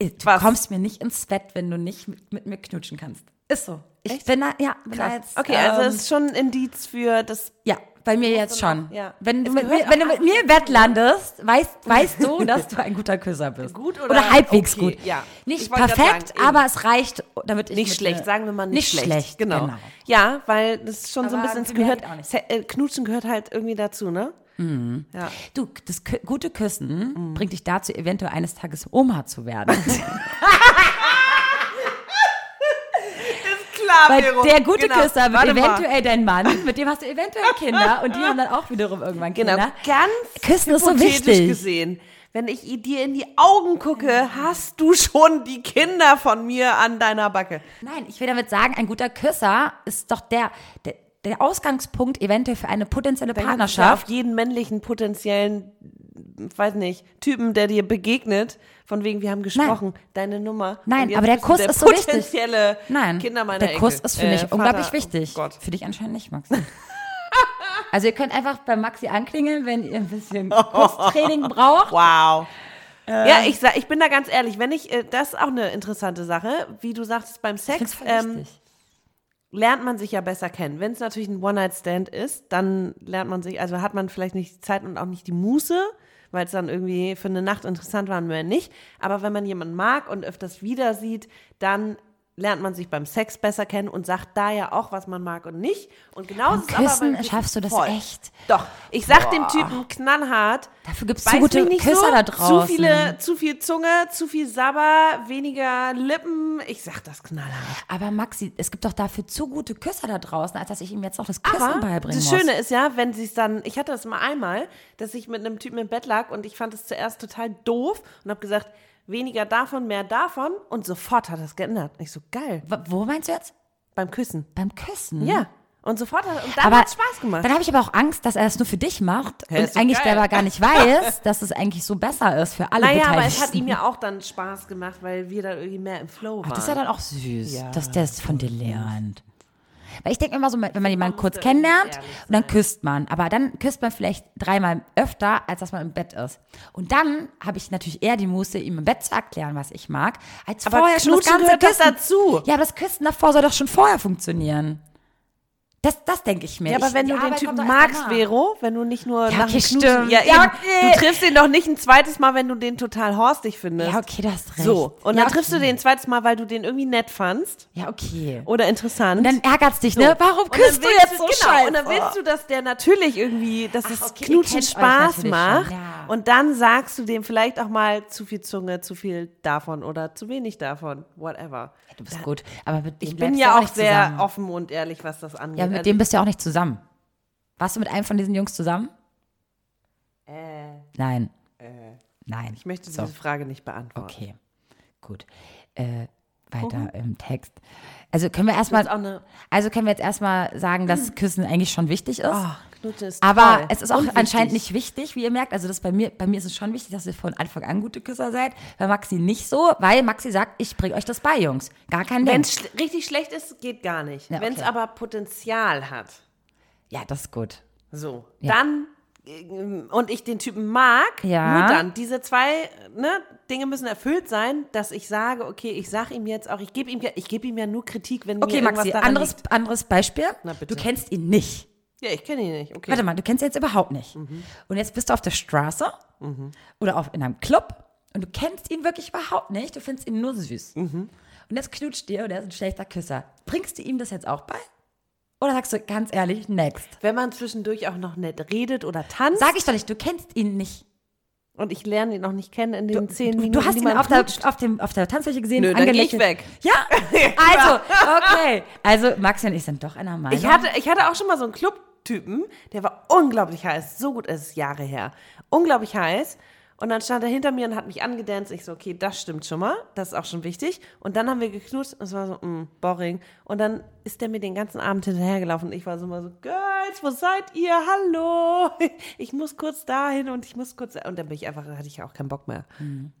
Speaker 3: Du
Speaker 4: Was?
Speaker 3: kommst mir nicht ins Bett, wenn du nicht mit, mit mir knutschen kannst. Ist so. Ich
Speaker 4: Echt?
Speaker 3: bin da, ja, bin da jetzt.
Speaker 4: Okay, also
Speaker 3: ähm,
Speaker 4: es ist schon ein Indiz für das.
Speaker 3: ja, bei mir jetzt schon.
Speaker 4: ja.
Speaker 3: Wenn, du mit mir, wenn du mit mir im Bett landest, weißt, weißt du, dass du ein guter Küsser bist.
Speaker 4: Gut oder-
Speaker 3: halbwegs
Speaker 4: okay,
Speaker 3: gut.
Speaker 4: ja.
Speaker 3: Nicht perfekt,
Speaker 4: sagen,
Speaker 3: aber es reicht, damit ich
Speaker 4: Nicht schlecht, sagen wir mal nicht, schlecht.
Speaker 3: Genau.
Speaker 4: Genau. Ja, weil das ist schon so ein
Speaker 3: Aber
Speaker 4: bisschen, es gehört,
Speaker 3: nicht.
Speaker 4: Äh, Knutschen gehört halt irgendwie dazu, ne?
Speaker 3: Mhm.
Speaker 4: Ja.
Speaker 3: Du, das gute Küssen
Speaker 4: Mhm.
Speaker 3: bringt dich dazu, eventuell eines Tages Oma zu werden. Weil der gute
Speaker 4: genau.
Speaker 3: Küsser wird
Speaker 4: Warte mal.
Speaker 3: eventuell dein Mann, mit dem hast du eventuell Kinder und die haben dann auch wiederum irgendwann
Speaker 4: Genau,
Speaker 3: Kinder.
Speaker 4: ganz
Speaker 3: Küssen ist so wichtig.
Speaker 4: gesehen. Wenn ich dir in die Augen gucke, hast du schon die Kinder von mir an deiner Backe.
Speaker 3: Nein, ich will damit sagen, ein guter Küsser ist doch der, der, der Ausgangspunkt eventuell für eine potenzielle
Speaker 4: du
Speaker 3: Partnerschaft.
Speaker 4: Auf jeden männlichen potenziellen, weiß nicht, Typen, der dir begegnet, von wegen, wir haben gesprochen, deine Nummer.
Speaker 3: Nein, aber der Kuss ist so wichtig. Nein,
Speaker 4: Kinder meiner
Speaker 3: der Kuss
Speaker 4: Enkel.
Speaker 3: ist für
Speaker 4: Äh,
Speaker 3: mich
Speaker 4: Vater.
Speaker 3: unglaublich
Speaker 4: Oh
Speaker 3: wichtig.
Speaker 4: Gott.
Speaker 3: Für dich anscheinend nicht, Maxi. also ihr könnt einfach bei Maxi anklingeln, wenn ihr ein bisschen Kusstraining braucht.
Speaker 4: Wow.
Speaker 3: Ähm.
Speaker 4: ja, ich sag, ich bin da ganz ehrlich, wenn ich, äh, das ist auch eine interessante Sache, wie du sagtest beim
Speaker 3: Ich
Speaker 4: Sex,
Speaker 3: voll
Speaker 4: ähm,
Speaker 3: wichtig.
Speaker 4: Lernt man sich ja besser kennen. Wenn es natürlich ein One-Night-Stand ist, dann lernt man sich, also hat man vielleicht nicht die Zeit und auch nicht die Muße, weil es dann irgendwie für eine Nacht interessant war und mehr nicht. Aber wenn man jemanden mag und öfters wieder sieht, dann lernt man sich beim Sex besser kennen und sagt da ja auch, was man mag und nicht. Und
Speaker 3: Beim
Speaker 4: ist es aber
Speaker 3: Küssen
Speaker 4: beim
Speaker 3: schaffst du das
Speaker 4: voll.
Speaker 3: echt?
Speaker 4: Doch. Ich sag dem Typen knallhart.
Speaker 3: Dafür gibt's
Speaker 4: beiß
Speaker 3: zu gute Küsser
Speaker 4: so,
Speaker 3: da
Speaker 4: Zu
Speaker 3: draußen.
Speaker 4: viele, zu viel Zunge, zu viel Sabber, weniger Lippen. Ich sag das knallhart.
Speaker 3: Aber Maxi, es gibt doch dafür zu gute Küsser da draußen, als dass ich ihm jetzt noch das Küssen
Speaker 4: Aber
Speaker 3: beibringen
Speaker 4: das
Speaker 3: muss.
Speaker 4: Schöne ist ja, wenn sie es dann, ich hatte das mal einmal, dass ich mit einem Typen im Bett lag und ich fand es zuerst total doof und habe gesagt, weniger davon, mehr davon und sofort hat das geändert. Ich so, geil,
Speaker 3: Wa- Wo meinst du jetzt?
Speaker 4: beim Küssen.
Speaker 3: Beim Küssen?
Speaker 4: Ja. Und sofort hat, und dann Spaß gemacht.
Speaker 3: dann habe ich aber auch Angst, dass er es nur für dich macht
Speaker 4: ist
Speaker 3: und eigentlich
Speaker 4: geil.
Speaker 3: selber gar nicht weiß, dass es eigentlich so besser ist für alle
Speaker 4: naja, aber es hat ihm ja auch dann Spaß gemacht, weil wir da irgendwie mehr im Flow waren.
Speaker 3: Ach, das ist ja dann auch süß,
Speaker 4: Ja,
Speaker 3: dass der es von dir lernt. Weil ich denke immer so, wenn man jemanden kurz kennenlernt und dann küsst man, aber dann küsst man vielleicht dreimal öfter, als dass man im Bett ist. Und dann habe ich natürlich eher die Muße, ihm im Bett zu erklären, was ich mag, als
Speaker 4: Aber
Speaker 3: vorher schon das ganze Küssen.
Speaker 4: dazu.
Speaker 3: Ja, aber das Küssen davor soll doch schon vorher funktionieren. Das, das denke ich mir.
Speaker 4: Ja, aber
Speaker 3: ich,
Speaker 4: wenn du den
Speaker 3: Arbeit
Speaker 4: Typen
Speaker 3: doch erst
Speaker 4: magst. Vero, wenn du nicht nur
Speaker 3: Ja,
Speaker 4: nach
Speaker 3: okay,
Speaker 4: Knutschen, ja,
Speaker 3: Ja, okay.
Speaker 4: du triffst ihn doch nicht ein zweites Mal, wenn du den total horstig findest.
Speaker 3: Ja, okay, du hast recht.
Speaker 4: So, und
Speaker 3: ja,
Speaker 4: dann triffst du
Speaker 3: okay.
Speaker 4: den ein zweites Mal, weil du den irgendwie nett fandst
Speaker 3: Ja, okay.
Speaker 4: oder interessant.
Speaker 3: Und dann ärgert's dich,
Speaker 4: So.
Speaker 3: ne? Warum
Speaker 4: dann
Speaker 3: küsst du jetzt so
Speaker 4: genau,
Speaker 3: scheiße?
Speaker 4: Und dann willst du, dass der natürlich irgendwie, dass das
Speaker 3: okay, ihr
Speaker 4: Knutschen Spaß macht.
Speaker 3: ja.
Speaker 4: Und dann sagst du dem vielleicht auch mal zu viel Zunge, zu viel davon oder zu wenig davon, whatever.
Speaker 3: Du bist gut, aber
Speaker 4: Ich bin ja auch sehr
Speaker 3: zusammen.
Speaker 4: offen und ehrlich, was das angeht.
Speaker 3: Mit
Speaker 4: Also,
Speaker 3: dem bist du ja auch nicht zusammen. Warst du mit einem von diesen Jungs zusammen?
Speaker 4: äh,
Speaker 3: Nein. Nein.
Speaker 4: ich möchte
Speaker 3: so.
Speaker 4: diese Frage nicht beantworten.
Speaker 3: Okay, gut. Äh, weiter im Text. Also können wir erstmal, also können wir jetzt erstmal sagen, dass Küssen eigentlich schon wichtig ist.
Speaker 4: Oh, Knutschen ist
Speaker 3: Aber
Speaker 4: toll.
Speaker 3: es ist auch
Speaker 4: Und
Speaker 3: anscheinend nicht wichtig, wie ihr merkt. Also das bei mir, bei mir ist es schon wichtig, dass ihr von Anfang an gute Küsser seid. Bei Maxi nicht so, weil Maxi sagt, ich bringe euch das bei, Jungs. Gar kein.
Speaker 4: Wenn es schl richtig schlecht ist, geht gar nicht.
Speaker 3: Ja,
Speaker 4: Wenn es
Speaker 3: okay.
Speaker 4: aber Potenzial hat,
Speaker 3: Ja, das ist gut.
Speaker 4: so,
Speaker 3: Ja.
Speaker 4: dann ähm, und ich den Typen mag,
Speaker 3: Ja.
Speaker 4: nur dann. Diese zwei ne, Dinge müssen erfüllt sein, dass ich sage, okay, ich sage ihm jetzt auch, ich gebe ihm, ja- ich gebe ihm ja nur Kritik, wenn
Speaker 3: Okay,
Speaker 4: mir
Speaker 3: Maxi, anderes,
Speaker 4: liegt.
Speaker 3: anderes Beispiel.
Speaker 4: Na.
Speaker 3: Du kennst ihn nicht.
Speaker 4: Ja, ich kenne ihn nicht. Okay.
Speaker 3: Warte mal, du kennst ihn jetzt überhaupt nicht.
Speaker 4: Mhm.
Speaker 3: Und jetzt bist du auf der Straße oder auf, in einem Club und du kennst ihn wirklich überhaupt nicht. Du findest ihn nur süß.
Speaker 4: Mhm.
Speaker 3: Und jetzt knutscht dir und er ist ein schlechter Küsser. Bringst du ihm das jetzt auch bei? Oder sagst du ganz ehrlich, next?
Speaker 4: Wenn man zwischendurch auch noch nett redet oder tanzt
Speaker 3: Sag ich doch nicht, du kennst ihn nicht.
Speaker 4: und ich lerne ihn noch nicht kennen in den zehn Minuten,
Speaker 3: du hast ihn auf der, auf, dem, auf der Tanzfläche gesehen,
Speaker 4: Nö, dann geh ich weg.
Speaker 3: Ja, also, okay. Also, Maxi und ich sind doch einer Meinung.
Speaker 4: Ich hatte, ich hatte auch schon mal so einen Clubtypen, der war unglaublich heiß. So gut, es ist Jahre her. Unglaublich heiß. Und dann stand er hinter mir und hat mich angedanzt. Ich so, okay, das stimmt schon mal. Das ist auch schon wichtig. Und dann haben wir geknutscht und es war so, mh, boring. Und dann ist der mir den ganzen Abend hinterhergelaufen. Und ich war so mal so, Girls, wo seid ihr? Hallo. Ich muss kurz dahin und ich muss kurz. Und dann bin ich einfach, hatte ich auch keinen Bock mehr.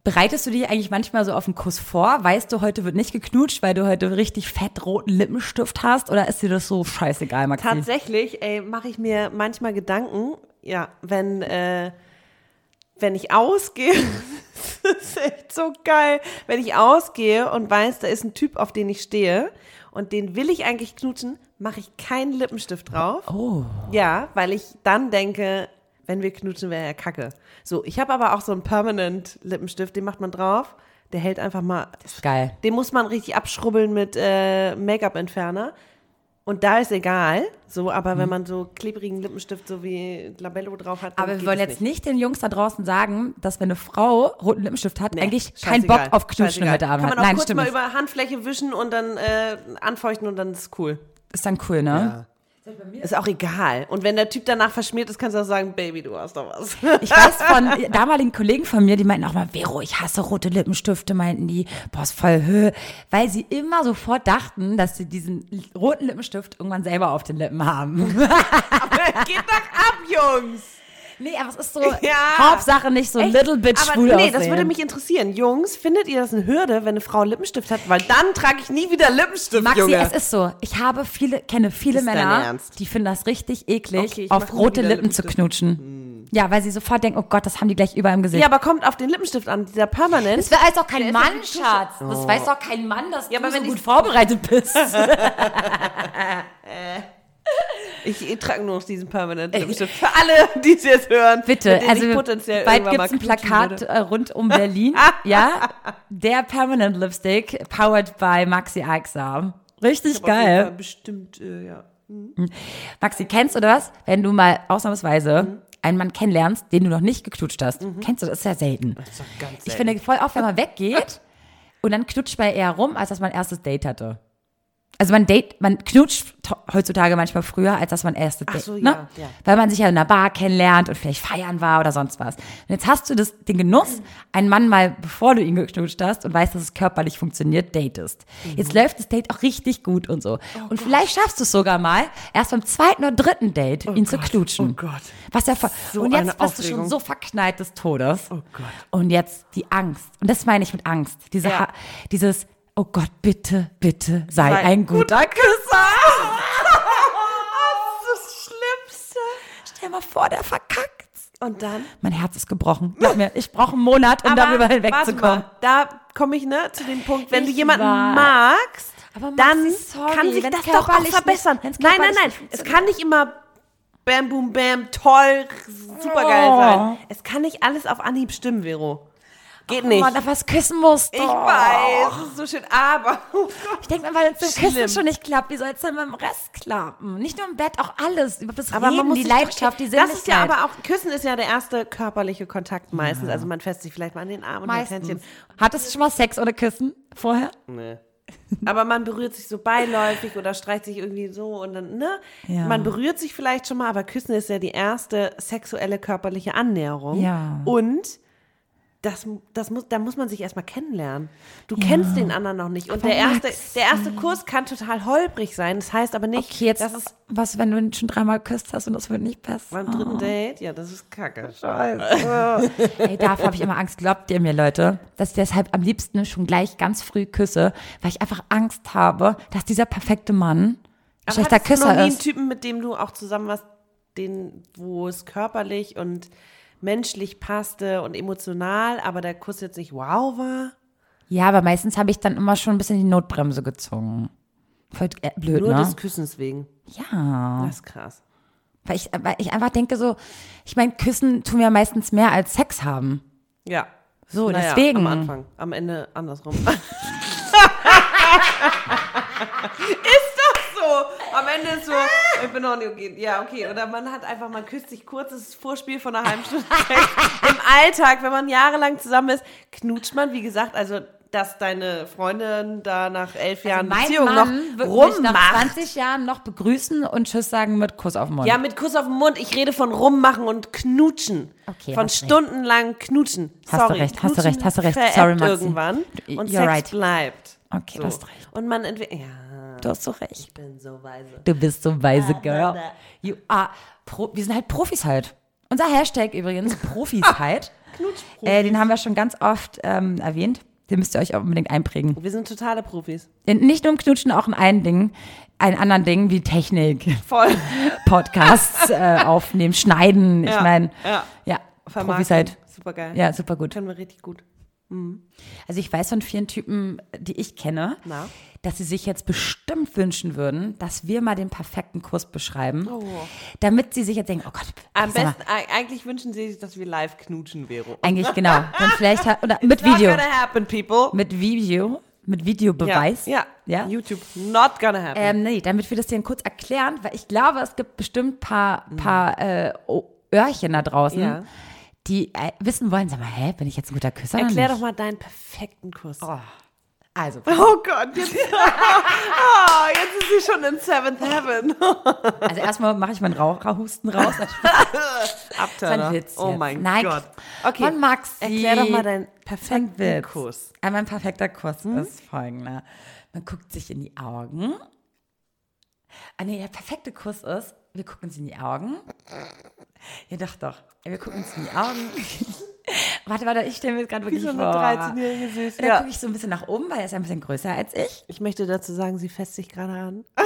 Speaker 3: Bereitest du dich eigentlich manchmal so auf einen Kuss vor? Weißt du, heute wird nicht geknutscht, weil du heute richtig fett roten Lippenstift hast? Oder ist dir das so scheißegal, Maxi?
Speaker 4: Tatsächlich, ey, mache ich mir manchmal Gedanken, ja, wenn, äh, wenn ich ausgehe, das ist echt so geil, wenn ich ausgehe und weiß, da ist ein Typ, auf den ich stehe und den will ich eigentlich knutschen, mache ich keinen Lippenstift drauf.
Speaker 3: Oh.
Speaker 4: Ja, weil ich dann denke, wenn wir knutschen, wäre ja kacke. So, ich habe aber auch so einen Permanent Lippenstift, den macht man drauf, der hält einfach mal,
Speaker 3: Geil.
Speaker 4: den muss man richtig abschrubbeln mit äh, Make-up-Entferner. Und da ist egal, so, aber wenn man so klebrigen Lippenstift so wie Labello drauf hat, dann
Speaker 3: Aber wir wollen
Speaker 4: es
Speaker 3: jetzt nicht den Jungs da draußen sagen, dass wenn eine Frau roten Lippenstift hat,
Speaker 4: Nee,
Speaker 3: eigentlich keinen Bock auf Knutschen heute Abend
Speaker 4: Kann
Speaker 3: hat.
Speaker 4: man auch
Speaker 3: Nein,
Speaker 4: kurz
Speaker 3: stimmt
Speaker 4: mal
Speaker 3: nicht.
Speaker 4: über Handfläche wischen und dann äh, anfeuchten und dann ist es cool.
Speaker 3: Ist dann cool, ne?
Speaker 4: Ist auch egal. Und wenn der Typ danach verschmiert ist, kannst du auch sagen, Baby, du hast doch was.
Speaker 3: Ich weiß von damaligen Kollegen von mir, die meinten auch mal, Vero, ich hasse rote Lippenstifte, meinten die, boah, ist voll Höhe. Weil sie immer sofort dachten, dass sie diesen roten Lippenstift irgendwann selber auf den Lippen haben.
Speaker 4: Geht doch ab, Jungs!
Speaker 3: Nee, aber es ist so,
Speaker 4: Ja.
Speaker 3: Hauptsache nicht so
Speaker 4: Echt?
Speaker 3: little bit
Speaker 4: Aber
Speaker 3: schwul
Speaker 4: nee,
Speaker 3: aussehen.
Speaker 4: das würde mich interessieren. Jungs, findet ihr das eine Hürde, wenn eine Frau Lippenstift hat? Weil dann trage ich nie wieder Lippenstift,
Speaker 3: Maxi,
Speaker 4: Junge.
Speaker 3: es ist so. Ich habe viele, kenne viele Männer, die finden das richtig eklig,
Speaker 4: Okay,
Speaker 3: auf rote Lippen zu knutschen. Ja, weil sie sofort denken, oh Gott, das haben die gleich überall im Gesicht.
Speaker 4: ja, aber kommt auf den Lippenstift an, dieser Permanent.
Speaker 3: das weiß doch kein Mann. Schatz. Das weiß doch kein Mann, dass
Speaker 4: Ja,
Speaker 3: du
Speaker 4: aber
Speaker 3: so
Speaker 4: wenn
Speaker 3: gut vorbereitet bist.
Speaker 4: Ich, ich trage nur noch diesen Permanent Lippenstift. Für alle, die es jetzt hören.
Speaker 3: Bitte, also
Speaker 4: ich
Speaker 3: bald gibt es ein Plakat
Speaker 4: würde.
Speaker 3: äh, rund um Berlin. ja, der Permanent Lipstick, powered by Maxi Axam. Richtig geil.
Speaker 4: Bestimmt, äh, ja.
Speaker 3: Maxi, kennst du das, wenn du mal ausnahmsweise
Speaker 4: Mhm.
Speaker 3: einen Mann kennenlernst, den du noch nicht geknutscht hast? Kennst du, das ist ja selten.
Speaker 4: Das ist doch ganz
Speaker 3: Ich
Speaker 4: selten.
Speaker 3: finde voll oft, wenn man weggeht und dann knutscht man eher rum, als dass man ein erstes Date hatte. Also man date, man knutscht heutzutage manchmal früher, als dass man
Speaker 4: Ach
Speaker 3: Date,
Speaker 4: so,
Speaker 3: ne?
Speaker 4: ja.
Speaker 3: Weil man sich ja in einer Bar kennenlernt und vielleicht feiern war oder sonst was. Und jetzt hast du das, den Genuss, einen Mann mal, bevor du ihn geknutscht hast und weißt, dass es körperlich funktioniert, datest.
Speaker 4: Mhm.
Speaker 3: Jetzt läuft das Date auch richtig gut und so. und vielleicht schaffst du es sogar mal, erst beim zweiten oder dritten Date, ihn zu knutschen.
Speaker 4: oh Gott.
Speaker 3: Was ja
Speaker 4: So
Speaker 3: und jetzt bist du schon so verknallt des Todes.
Speaker 4: Oh Gott.
Speaker 3: Und jetzt die Angst. Und das meine ich mit Angst. Diese,
Speaker 4: Ja.
Speaker 3: Dieses, oh Gott, bitte, bitte, sei,
Speaker 4: Sei
Speaker 3: ein guter Küsser.
Speaker 4: Das ist das Schlimmste.
Speaker 3: Stell mal vor, der verkackt.
Speaker 4: Und dann?
Speaker 3: Mein Herz ist gebrochen. Glaub mir, ich brauche einen Monat, um darüber
Speaker 4: warte
Speaker 3: hinwegzukommen.
Speaker 4: Da komme ich ne, zu dem Punkt, wenn du
Speaker 3: Ich
Speaker 4: jemanden
Speaker 3: weiß.
Speaker 4: magst,
Speaker 3: Aber
Speaker 4: dann
Speaker 3: sorry,
Speaker 4: kann sich das doch auch verbessern.
Speaker 3: nicht-
Speaker 4: nein, nein, nein.
Speaker 3: nicht
Speaker 4: Es kann nicht immer bam, boom, bam, toll, supergeil
Speaker 3: Oh.
Speaker 4: sein. Es kann nicht alles auf Anhieb stimmen, Vero. Geht nicht.
Speaker 3: Man auf was küssen muss.
Speaker 4: ich weiß, es ist so schön, aber. Oh.
Speaker 3: Ich denke mir, weil es. Küssen schon nicht klappt, wie soll es denn beim Rest klappen? Nicht nur im Bett, auch alles. Über das
Speaker 4: Aber
Speaker 3: Reden,
Speaker 4: man muss
Speaker 3: die Leidenschaft, die
Speaker 4: Das
Speaker 3: Sinnlichkeit.
Speaker 4: ist ja aber auch, Küssen ist ja der erste körperliche Kontakt meistens. Also man fässt sich vielleicht mal an den Arm und ein
Speaker 3: Meistens.
Speaker 4: Händchen.
Speaker 3: Hattest du schon mal Sex oder Küssen vorher?
Speaker 4: Nee. Aber man berührt sich so beiläufig oder streicht sich irgendwie so und dann, ne?
Speaker 3: Ja.
Speaker 4: Man berührt sich vielleicht schon mal, aber Küssen ist ja die erste sexuelle körperliche Annäherung.
Speaker 3: Ja.
Speaker 4: Und das, das muss, da muss man sich erstmal kennenlernen. Du kennst den anderen noch nicht. Und der erste, der erste Kurs kann total holprig sein. Das heißt aber nicht,
Speaker 3: Okay, jetzt,
Speaker 4: dass es
Speaker 3: was, wenn du ihn schon dreimal geküsst hast und das wird nicht besser?
Speaker 4: beim dritten Date, ja, das ist kacke.
Speaker 3: Ey, dafür habe ich immer Angst. Glaubt ihr mir, Leute, dass ich deshalb am liebsten schon gleich ganz früh küsse, weil ich einfach Angst habe, dass dieser perfekte Mann ein schlechter Küsser
Speaker 4: nie einen
Speaker 3: ist.
Speaker 4: Typen, mit dem du auch zusammen warst, den, wo es körperlich und menschlich passte und emotional, aber der Kuss jetzt nicht wow war?
Speaker 3: Ja, aber meistens habe ich dann immer schon ein bisschen die Notbremse gezogen. Voll äh, blöd,
Speaker 4: Nur
Speaker 3: ne?
Speaker 4: des Küssens wegen.
Speaker 3: Ja.
Speaker 4: Das ist krass.
Speaker 3: Weil ich, weil ich einfach denke so, ich meine, Küssen tun wir meistens mehr als Sex haben.
Speaker 4: Ja.
Speaker 3: So,
Speaker 4: Naja,
Speaker 3: deswegen.
Speaker 4: Am Anfang. Am Ende andersrum. so. Am Ende ist so, ich bin noch nicht okay. Ja, okay. Oder man hat einfach, man küsst sich kurzes Vorspiel von einer halben Stunde. Im Alltag, wenn man jahrelang zusammen ist, knutscht man, wie gesagt, also dass deine Freundin da nach elf Jahren
Speaker 3: Also
Speaker 4: Beziehung
Speaker 3: Mann
Speaker 4: noch
Speaker 3: mich nach
Speaker 4: rummacht.
Speaker 3: 20 Jahren noch begrüßen und Tschüss sagen mit Kuss auf den Mund.
Speaker 4: Ja, mit Kuss auf den Mund. Ich rede von rummachen und knutschen.
Speaker 3: Okay,
Speaker 4: von
Speaker 3: hast recht.
Speaker 4: stundenlang knutschen.
Speaker 3: Hast du recht, hast du recht, hast du recht. Sorry, Maxi.
Speaker 4: irgendwann und
Speaker 3: You're
Speaker 4: Sex
Speaker 3: right.
Speaker 4: bleibt.
Speaker 3: Okay, du hast recht.
Speaker 4: Und man entwickelt. Ja,
Speaker 3: Du hast so recht.
Speaker 4: ich bin so weise.
Speaker 3: Du bist so weise, Girl. You are Pro wir sind halt Profis halt. Unser Hashtag übrigens, Profis halt. Äh, den haben wir schon ganz oft ähm, erwähnt. Den müsst ihr euch auch unbedingt einprägen.
Speaker 4: Wir sind totale Profis.
Speaker 3: Nicht nur im Knutschen, auch in allen Dingen. In anderen Dingen wie Technik,
Speaker 4: Voll.
Speaker 3: Podcasts äh, aufnehmen, schneiden. Ich
Speaker 4: Ja,
Speaker 3: meine,
Speaker 4: ja.
Speaker 3: ja. Profis halt.
Speaker 4: Super geil.
Speaker 3: Ja, super gut.
Speaker 4: Können wir richtig gut.
Speaker 3: Also ich weiß von vielen Typen, die ich kenne,
Speaker 4: Na?
Speaker 3: dass sie sich jetzt bestimmt wünschen würden, dass wir mal den perfekten Kurs beschreiben, damit sie sich jetzt denken, oh Gott,
Speaker 4: Am
Speaker 3: mal,
Speaker 4: besten, eig- eigentlich wünschen sie sich, dass wir live knutschen, Vero.
Speaker 3: eigentlich genau, dann vielleicht oder mit
Speaker 4: Not
Speaker 3: Video,
Speaker 4: gonna happen, people.
Speaker 3: mit Video, mit Videobeweis.
Speaker 4: Ja, ja.
Speaker 3: ja.
Speaker 4: YouTube. Not gonna happen.
Speaker 3: Ähm, nee, damit wir das denen kurz erklären, weil ich glaube, es gibt bestimmt paar, paar äh, O- Öhrchen da draußen,
Speaker 4: Mhm. Ja.
Speaker 3: Die äh, wissen wollen, sag mal, hä, bin ich jetzt ein guter Küsser
Speaker 4: Erklär doch mal deinen perfekten Kuss. Oh,
Speaker 3: Also,
Speaker 4: Gott, jetzt, oh, jetzt ist sie schon in Seventh Heaven.
Speaker 3: also erstmal mache ich meinen Raucherhusten raus.
Speaker 4: Abturner.
Speaker 3: ein Witz
Speaker 4: Oh mein
Speaker 3: Nein,
Speaker 4: Gott. Okay,
Speaker 3: Von Maxi.
Speaker 4: erklär doch mal deinen
Speaker 3: Ein
Speaker 4: perfekten. Kuss.
Speaker 3: Äh, Mein perfekter Kuss
Speaker 4: Hm?
Speaker 3: ist folgender. Man guckt sich in die Augen. Ah nee, der perfekte Kuss ist, wir gucken uns in die Augen. Ja, doch, doch. Wir gucken uns in die Augen. warte, warte, ich stelle mir das gerade wirklich
Speaker 4: so eine
Speaker 3: vor.
Speaker 4: 13-jährige Süß,
Speaker 3: Und dann
Speaker 4: ja.
Speaker 3: gucke ich so ein bisschen nach oben, weil er ist ein bisschen größer als ich.
Speaker 4: Ich möchte dazu sagen, sie fässt sich gerade an.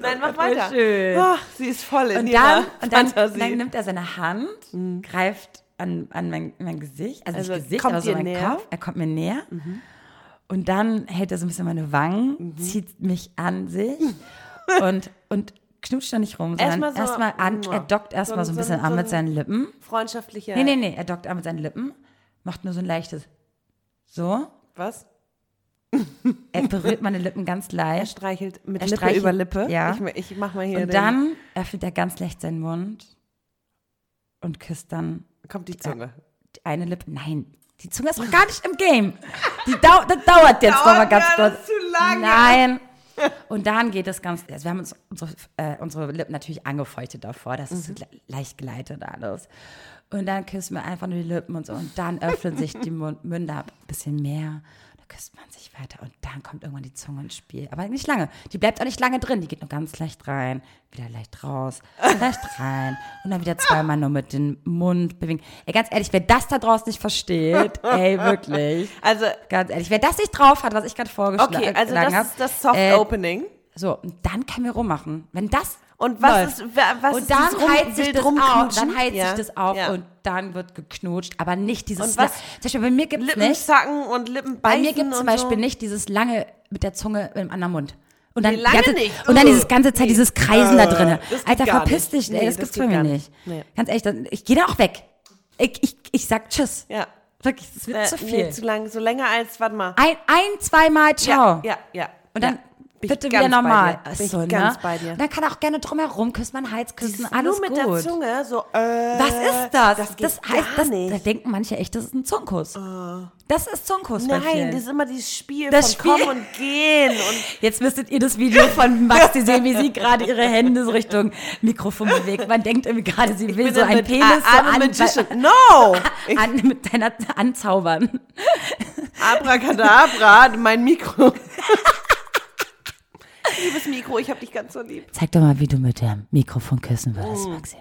Speaker 4: Nein, mach weiter.
Speaker 3: schön.
Speaker 4: Ach, sie ist voll in
Speaker 3: Und dann, und dann, dann nimmt er seine Hand, greift an, an mein, mein Gesicht, also,
Speaker 4: Also
Speaker 3: nicht Gesicht,
Speaker 4: kommt
Speaker 3: aber so mein
Speaker 4: näher?
Speaker 3: Kopf. Er kommt mir näher. Und dann hält er so ein bisschen meine Wangen,
Speaker 4: Mhm.
Speaker 3: zieht mich an sich und, und knutscht da nicht rum, sondern
Speaker 4: Erstmal so,
Speaker 3: erstmal an, er dockt erstmal so,
Speaker 4: so-
Speaker 3: ein bisschen
Speaker 4: so-
Speaker 3: an mit seinen Lippen.
Speaker 4: Freundschaftlicher.
Speaker 3: Nee, nee, nee, er dockt an mit seinen Lippen, macht nur so ein leichtes so.
Speaker 4: Was?
Speaker 3: Er berührt meine Lippen ganz
Speaker 4: Er
Speaker 3: leicht.
Speaker 4: streichelt mit
Speaker 3: Er
Speaker 4: Lippe
Speaker 3: streichelt-
Speaker 4: über Lippe.
Speaker 3: ja.
Speaker 4: Ich, ich mach mal hier
Speaker 3: Und dann öffnet er ganz leicht seinen Mund und küsst dann
Speaker 4: kommt die Zunge.
Speaker 3: die eine Lippe. Nein, die Zunge ist noch gar nicht im Game. Die dau das dauert jetzt
Speaker 4: Dauert
Speaker 3: noch mal ganz kurz.
Speaker 4: alles zu lange.
Speaker 3: Nein. Und dann geht es ganz, also wir haben uns unsere, äh, unsere Lippen natürlich angefeuchtet davor, das
Speaker 4: Mhm.
Speaker 3: ist le- leicht geleitet alles. Und dann küssen wir einfach nur die Lippen und so. Und dann öffnen sich die Mund Münder ein bisschen mehr. Küsst man sich weiter und dann kommt irgendwann die Zunge ins Spiel. Aber nicht lange. Die bleibt auch nicht lange drin. Die geht nur ganz leicht rein, wieder leicht raus, leicht rein und dann wieder zweimal nur mit dem Mund bewegen. Ey, ganz ehrlich, wer das da draußen nicht versteht, ey, wirklich.
Speaker 4: Also,
Speaker 3: Ganz ehrlich, wer das nicht drauf hat, was ich gerade vorgeschlagen
Speaker 4: okay,
Speaker 3: habe.
Speaker 4: also das ist das Soft
Speaker 3: Äh,
Speaker 4: Opening.
Speaker 3: So, und dann können wir rummachen. Wenn das
Speaker 4: Und was
Speaker 3: läuft.
Speaker 4: ist, was
Speaker 3: und
Speaker 4: ist
Speaker 3: dann
Speaker 4: Rum-
Speaker 3: heizt sich das auf, dann heizt
Speaker 4: Ja,
Speaker 3: sich das auf
Speaker 4: ja.
Speaker 3: und dann wird geknutscht, aber nicht dieses
Speaker 4: Und was-
Speaker 3: Zum Beispiel bei mir gibt es
Speaker 4: Lippen
Speaker 3: nicht,
Speaker 4: und Lippen
Speaker 3: bei mir gibt es zum Beispiel
Speaker 4: so.
Speaker 3: nicht dieses lange mit der Zunge im anderen Mund. Und dann,
Speaker 4: Nee,
Speaker 3: ganze,
Speaker 4: nicht.
Speaker 3: und dann
Speaker 4: Uh,
Speaker 3: dieses ganze Zeit
Speaker 4: nee.
Speaker 3: dieses Kreisen da
Speaker 4: Äh,
Speaker 3: drin.
Speaker 4: das geht
Speaker 3: Alter, verpiss dich, ey,
Speaker 4: Nee,
Speaker 3: das,
Speaker 4: das
Speaker 3: gibt's mir
Speaker 4: gar
Speaker 3: nicht.
Speaker 4: nicht. Nee.
Speaker 3: Ganz ehrlich, dann, ich gehe da auch weg. Ich, ich, ich sag Tschüss.
Speaker 4: Ja.
Speaker 3: Wirklich, das wird
Speaker 4: Äh,
Speaker 3: zu
Speaker 4: nee,
Speaker 3: viel.
Speaker 4: zu lang, so länger als, warte mal.
Speaker 3: ein, ein, zweimal, ciao.
Speaker 4: Ja, ja, ja.
Speaker 3: Und dann
Speaker 4: ja. Bin
Speaker 3: bitte wieder normal.
Speaker 4: Bei dir. Bin
Speaker 3: so,
Speaker 4: ich ganz
Speaker 3: ne?
Speaker 4: bei dir.
Speaker 3: Und dann kann er auch gerne drumherum küssen, mein Hals küssen, alles
Speaker 4: nur mit
Speaker 3: gut.
Speaker 4: der Zunge, so, äh,
Speaker 3: Was ist das?
Speaker 4: Das, geht
Speaker 3: heißt, das,
Speaker 4: nicht.
Speaker 3: da denken manche echt, das ist ein Zungenkuss. Das ist Zungenkuss bei
Speaker 4: Nein,
Speaker 3: vielen.
Speaker 4: das ist immer dieses Spiel
Speaker 3: Das
Speaker 4: von
Speaker 3: Spiel.
Speaker 4: Kommen und Gehen und
Speaker 3: Jetzt müsstet ihr das Video von Maxi sehen, wie sie gerade ihre Hände so Richtung Mikrofon bewegt. Man denkt irgendwie gerade, sie will so
Speaker 4: ein
Speaker 3: Penis so
Speaker 4: a
Speaker 3: an,
Speaker 4: magician. No!
Speaker 3: An, mit deiner anzaubern.
Speaker 4: Abracadabra, mein Mikro. Liebes Mikro, ich hab dich ganz so lieb.
Speaker 3: Zeig doch mal, wie du mit dem Mikrofon küssen würdest, Maxi.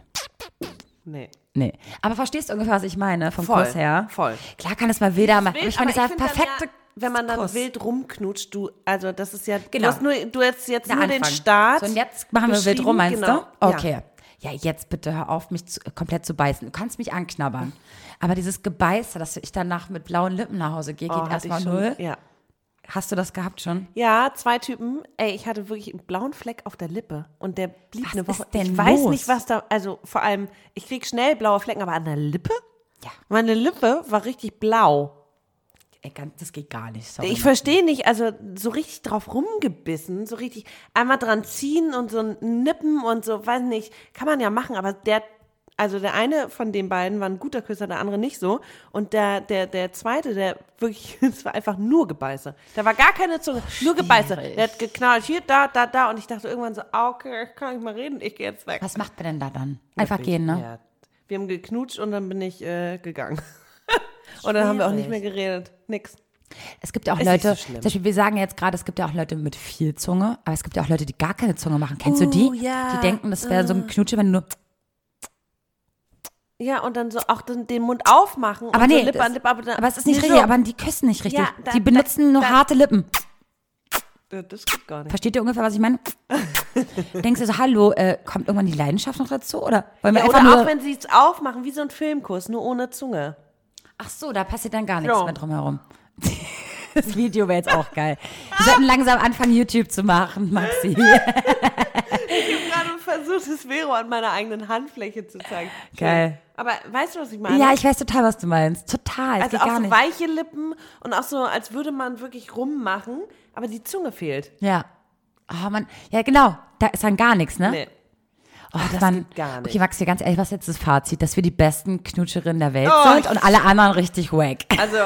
Speaker 4: Nee.
Speaker 3: Nee. Aber verstehst du ungefähr, was ich meine vom
Speaker 4: Voll,
Speaker 3: Kuss her?
Speaker 4: voll.
Speaker 3: Klar kann es mal wilder machen. aber ich meine, dieser
Speaker 4: find dann
Speaker 3: perfekte
Speaker 4: ja, wenn man dann
Speaker 3: Kuss.
Speaker 4: wild rumknutscht, du, also das ist ja,
Speaker 3: Genau.
Speaker 4: du hast nur, du hast jetzt
Speaker 3: Der
Speaker 4: nur den
Speaker 3: Anfang.
Speaker 4: Start.
Speaker 3: So, und jetzt machen wir wild rum, meinst
Speaker 4: beschrieben,
Speaker 3: du?
Speaker 4: genau.
Speaker 3: Okay. Ja. jetzt bitte hör auf, mich zu, komplett zu beißen. Du kannst mich anknabbern. Aber dieses Gebeiße, dass ich danach mit blauen Lippen nach Hause gehe,
Speaker 4: Ja. Oh,
Speaker 3: geht
Speaker 4: hatte ich
Speaker 3: erstmal
Speaker 4: schon.
Speaker 3: null.
Speaker 4: Ja.
Speaker 3: Hast du das gehabt schon?
Speaker 4: Ja, zwei Typen. Ey, ich hatte wirklich einen blauen Fleck auf der Lippe und der blieb
Speaker 3: Was
Speaker 4: eine Woche.
Speaker 3: ist denn
Speaker 4: ich weiß
Speaker 3: los?
Speaker 4: nicht, was da. Also vor allem, ich krieg schnell blaue Flecken, aber an der Lippe?
Speaker 3: Ja.
Speaker 4: Meine Lippe war richtig blau.
Speaker 3: Ey, Das geht gar nicht. Sorry,
Speaker 4: Ich verstehe nicht, also so richtig drauf rumgebissen, so richtig einmal dran ziehen und so nippen und so, weiß nicht, kann man ja machen, aber der Also der eine von den beiden war ein guter Küsser, der andere nicht so. Und der, der, der zweite, der wirklich, es war einfach nur Gebeiße. Da war gar keine Zunge, nur Gebeiße. Der hat geknallt, hier, da, da, da. Und ich dachte irgendwann so, okay, ich kann nicht mal reden, ich gehe jetzt weg.
Speaker 3: Was macht man denn da dann? Einfach gehen, ne?
Speaker 4: Ja. Wir haben geknutscht und dann bin ich äh, gegangen. und dann haben wir auch nicht mehr geredet. Nix.
Speaker 3: Es gibt ja auch
Speaker 4: Ist
Speaker 3: Leute,
Speaker 4: so
Speaker 3: zum Beispiel, wir sagen jetzt gerade, es gibt ja auch Leute mit viel Zunge, aber es gibt ja auch Leute, die gar keine Zunge machen. Kennst du die?
Speaker 4: Oh, ja.
Speaker 3: Die denken, das wäre so ein Knutsche, wenn du nur.
Speaker 4: Ja, und dann so auch den, den Mund aufmachen.
Speaker 3: Aber nee,
Speaker 4: so Lippe
Speaker 3: das,
Speaker 4: Lippe, aber, dann,
Speaker 3: aber es ist nicht
Speaker 4: nee,
Speaker 3: richtig,
Speaker 4: so.
Speaker 3: aber die küssen nicht richtig.
Speaker 4: Ja, da-
Speaker 3: die benutzen nur
Speaker 4: da-
Speaker 3: harte Lippen.
Speaker 4: Das geht gar nicht.
Speaker 3: Versteht ihr ungefähr, was ich meine? Denkst du so, hallo, äh, kommt irgendwann die Leidenschaft noch dazu? Oder wollen wir
Speaker 4: Ja,
Speaker 3: einfach
Speaker 4: oder
Speaker 3: nur.
Speaker 4: auch wenn sie es aufmachen, wie so ein Filmkuss, nur ohne Zunge.
Speaker 3: Ach so, da passiert dann gar nichts
Speaker 4: Ja.
Speaker 3: mehr drumherum. Das Video wäre jetzt auch geil. Wir sollten langsam anfangen, YouTube zu machen, Maxi.
Speaker 4: Ich habe gerade versucht, das Vero an meiner eigenen Handfläche zu zeigen.
Speaker 3: Geil.
Speaker 4: Aber weißt du, was ich meine?
Speaker 3: Ja, ich weiß total, was du meinst. Total.
Speaker 4: Also auch so
Speaker 3: nicht.
Speaker 4: weiche Lippen und auch so, als würde man wirklich rummachen, aber die Zunge fehlt.
Speaker 3: Ja. Oh, man, ja, genau. Da ist dann gar nichts, ne?
Speaker 4: Nee.
Speaker 3: Oh,
Speaker 4: das
Speaker 3: dann,
Speaker 4: geht gar nicht.
Speaker 3: Okay, Maxi, ganz ehrlich, was ist jetzt das Fazit? Dass wir die besten Knutscherinnen der Welt
Speaker 4: Oh.
Speaker 3: sind und alle anderen richtig wack.
Speaker 4: Also.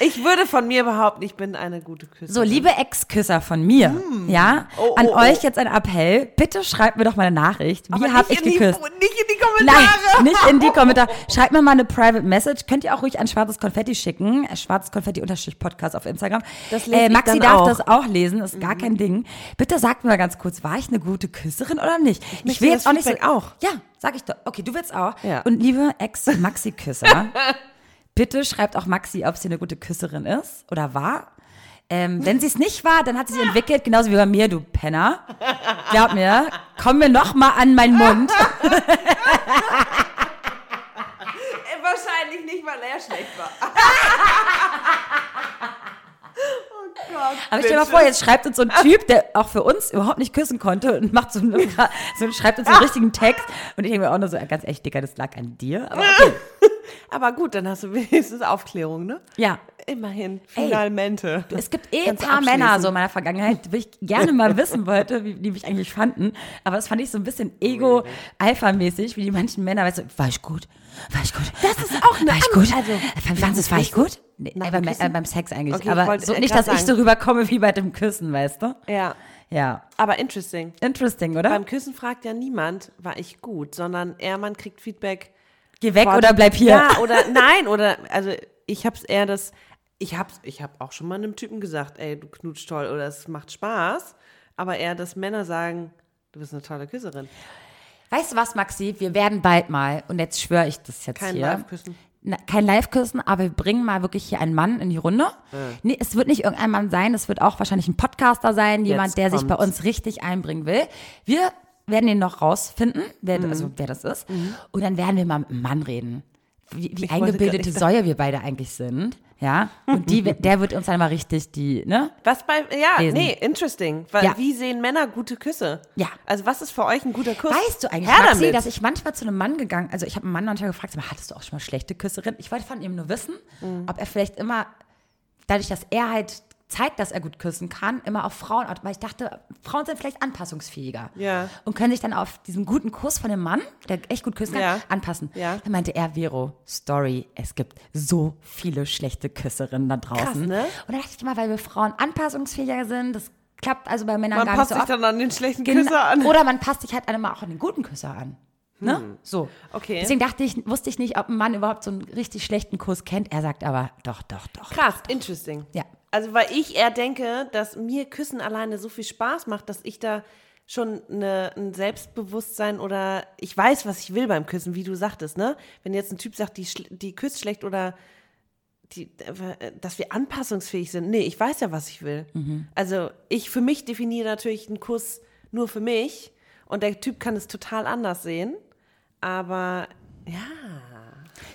Speaker 4: ich würde von mir behaupten, ich bin eine gute Küsserin.
Speaker 3: So, liebe Ex-Küsser von mir, ja,
Speaker 4: Oh,
Speaker 3: an
Speaker 4: oh, oh.
Speaker 3: euch jetzt ein Appell. Bitte schreibt mir doch mal eine Nachricht. Wie
Speaker 4: Aber
Speaker 3: hab
Speaker 4: nicht
Speaker 3: ich
Speaker 4: in die-
Speaker 3: geküsst?
Speaker 4: Nicht in die
Speaker 3: Nein,
Speaker 4: Kommentare.
Speaker 3: nicht in die Kommentare. Schreibt mir mal eine Private Message. Könnt ihr auch ruhig an Schwarzes Konfetti schicken. Äh, Schwarzes Konfetti-Podcast auf Instagram.
Speaker 4: Das lese
Speaker 3: äh,
Speaker 4: ich
Speaker 3: Maxi darf
Speaker 4: auch. Mhm.
Speaker 3: das auch lesen, ist gar kein Ding. Bitte sagt mir mal ganz kurz, war ich eine gute Küsserin oder nicht? Ich,
Speaker 4: möchte
Speaker 3: will jetzt auch nicht so,
Speaker 4: Feedback auch.
Speaker 3: Ja, sag ich doch. Okay, du willst auch.
Speaker 4: Ja.
Speaker 3: Und liebe Ex-Maxi-Küsser, bitte schreibt auch Maxi, ob sie eine gute Küsserin ist oder war. Ähm, wenn sie es nicht war, dann hat sie sich entwickelt, genauso wie bei mir, du Penner. Glaub mir, komm mir noch mal an meinen Mund.
Speaker 4: Äh, Wahrscheinlich nicht, weil er schlecht war. oh Gott.
Speaker 3: Aber stell dir mal vor, jetzt schreibt uns so ein Typ, der auch für uns überhaupt nicht küssen konnte und macht so, einen, so schreibt uns so einen richtigen Text. Und ich denke mir auch nur so, ganz echt, Dicker, das lag an dir. Aber okay.
Speaker 4: Aber gut, dann hast du wenigstens Aufklärung, ne?
Speaker 3: Ja.
Speaker 4: Immerhin. Finalmente.
Speaker 3: Es gibt eh ein paar. Männer so in meiner Vergangenheit, wo ich gerne mal wissen wollte, wie die mich eigentlich fanden. Aber das fand ich so ein bisschen ego-alpha-mäßig, wie die manchen Männer, weißt du, war ich gut? War ich gut? Das ist auch war ich gut?
Speaker 4: also,
Speaker 3: es, war ich gut? Nee, äh, beim, äh, beim Sex eigentlich.
Speaker 4: Okay,
Speaker 3: aber
Speaker 4: wollte,
Speaker 3: so, nicht, dass ich so
Speaker 4: sagen.
Speaker 3: rüberkomme wie bei dem Küssen, weißt du?
Speaker 4: Ja.
Speaker 3: Ja.
Speaker 4: Aber interesting.
Speaker 3: Interesting, oder?
Speaker 4: Beim Küssen fragt ja niemand, war ich gut, sondern eher man kriegt Feedback.
Speaker 3: Geh weg oder bleib hier.
Speaker 4: Ja, oder nein, oder also ich hab's eher das, ich hab's, ich hab auch schon mal einem Typen gesagt, ey, du knutsch toll oder es macht Spaß, aber eher, dass Männer sagen, du bist eine tolle Küsserin.
Speaker 3: Weißt du was, Maxi? Wir werden bald mal, und jetzt schwöre ich das jetzt
Speaker 4: Kein
Speaker 3: hier.
Speaker 4: Live-Küssen.
Speaker 3: Na, kein Live-Küssen, aber wir bringen mal wirklich hier einen Mann in die Runde. Nee, es wird nicht irgendein Mann sein, es wird auch wahrscheinlich ein Podcaster sein, jemand,
Speaker 4: Jetzt
Speaker 3: der sich bei
Speaker 4: kommt's.
Speaker 3: uns richtig einbringen will. Wir werden ihn noch rausfinden, wer,
Speaker 4: Mhm.
Speaker 3: also wer das ist. Und dann werden wir mal mit einem Mann reden. Wie, wie eingebildete Säue wir beide eigentlich sind. Ja. Und die, der wird uns dann mal richtig die, ne?
Speaker 4: Was bei, ja,
Speaker 3: Lesen.
Speaker 4: nee, interesting. Weil,
Speaker 3: Ja.
Speaker 4: Wie sehen Männer gute Küsse?
Speaker 3: Ja.
Speaker 4: Also was ist für euch ein guter Kuss?
Speaker 3: Weißt du eigentlich,
Speaker 4: Her
Speaker 3: Maxi,
Speaker 4: damit.
Speaker 3: dass ich manchmal zu einem Mann gegangen, also ich habe einen Mann manchmal gefragt, sag mal, hattest du auch schon mal schlechte Küsserin? Ich wollte von ihm nur wissen,
Speaker 4: Mhm.
Speaker 3: ob er vielleicht immer, dadurch, dass er halt zeigt, dass er gut küssen kann, immer auf Frauen, weil ich dachte, Frauen sind vielleicht anpassungsfähiger
Speaker 4: Ja.
Speaker 3: und können sich dann auf diesen guten Kuss von dem Mann, der echt gut küssen kann,
Speaker 4: Ja.
Speaker 3: anpassen.
Speaker 4: Ja.
Speaker 3: Dann meinte er, Vero, Story, es gibt so viele schlechte Küsserinnen da draußen.
Speaker 4: Krass, ne?
Speaker 3: Und da dachte ich immer, weil wir Frauen anpassungsfähiger sind, das klappt also bei Männern
Speaker 4: Man
Speaker 3: gar
Speaker 4: passt
Speaker 3: nicht so
Speaker 4: sich
Speaker 3: oft.
Speaker 4: dann an den schlechten
Speaker 3: Genau.
Speaker 4: Küsser an.
Speaker 3: Oder man passt sich halt einmal auch an den guten Küsser an. Ne? So.
Speaker 4: Okay.
Speaker 3: Deswegen dachte ich, wusste ich nicht, ob ein Mann überhaupt so einen richtig schlechten Kuss kennt. Er sagt aber, doch, doch, doch.
Speaker 4: Krass, interesting.
Speaker 3: Ja.
Speaker 4: Also, weil ich eher denke, dass mir Küssen alleine so viel Spaß macht, dass ich da schon eine, ein Selbstbewusstsein oder ich weiß, was ich will beim Küssen, wie du sagtest, ne? Wenn jetzt ein Typ sagt, die, die küsst schlecht oder die, äh, dass wir anpassungsfähig sind. Nee, ich weiß ja, was ich will. Also, ich für mich definiere natürlich einen Kuss nur für mich und der Typ kann es total anders sehen. Aber ja.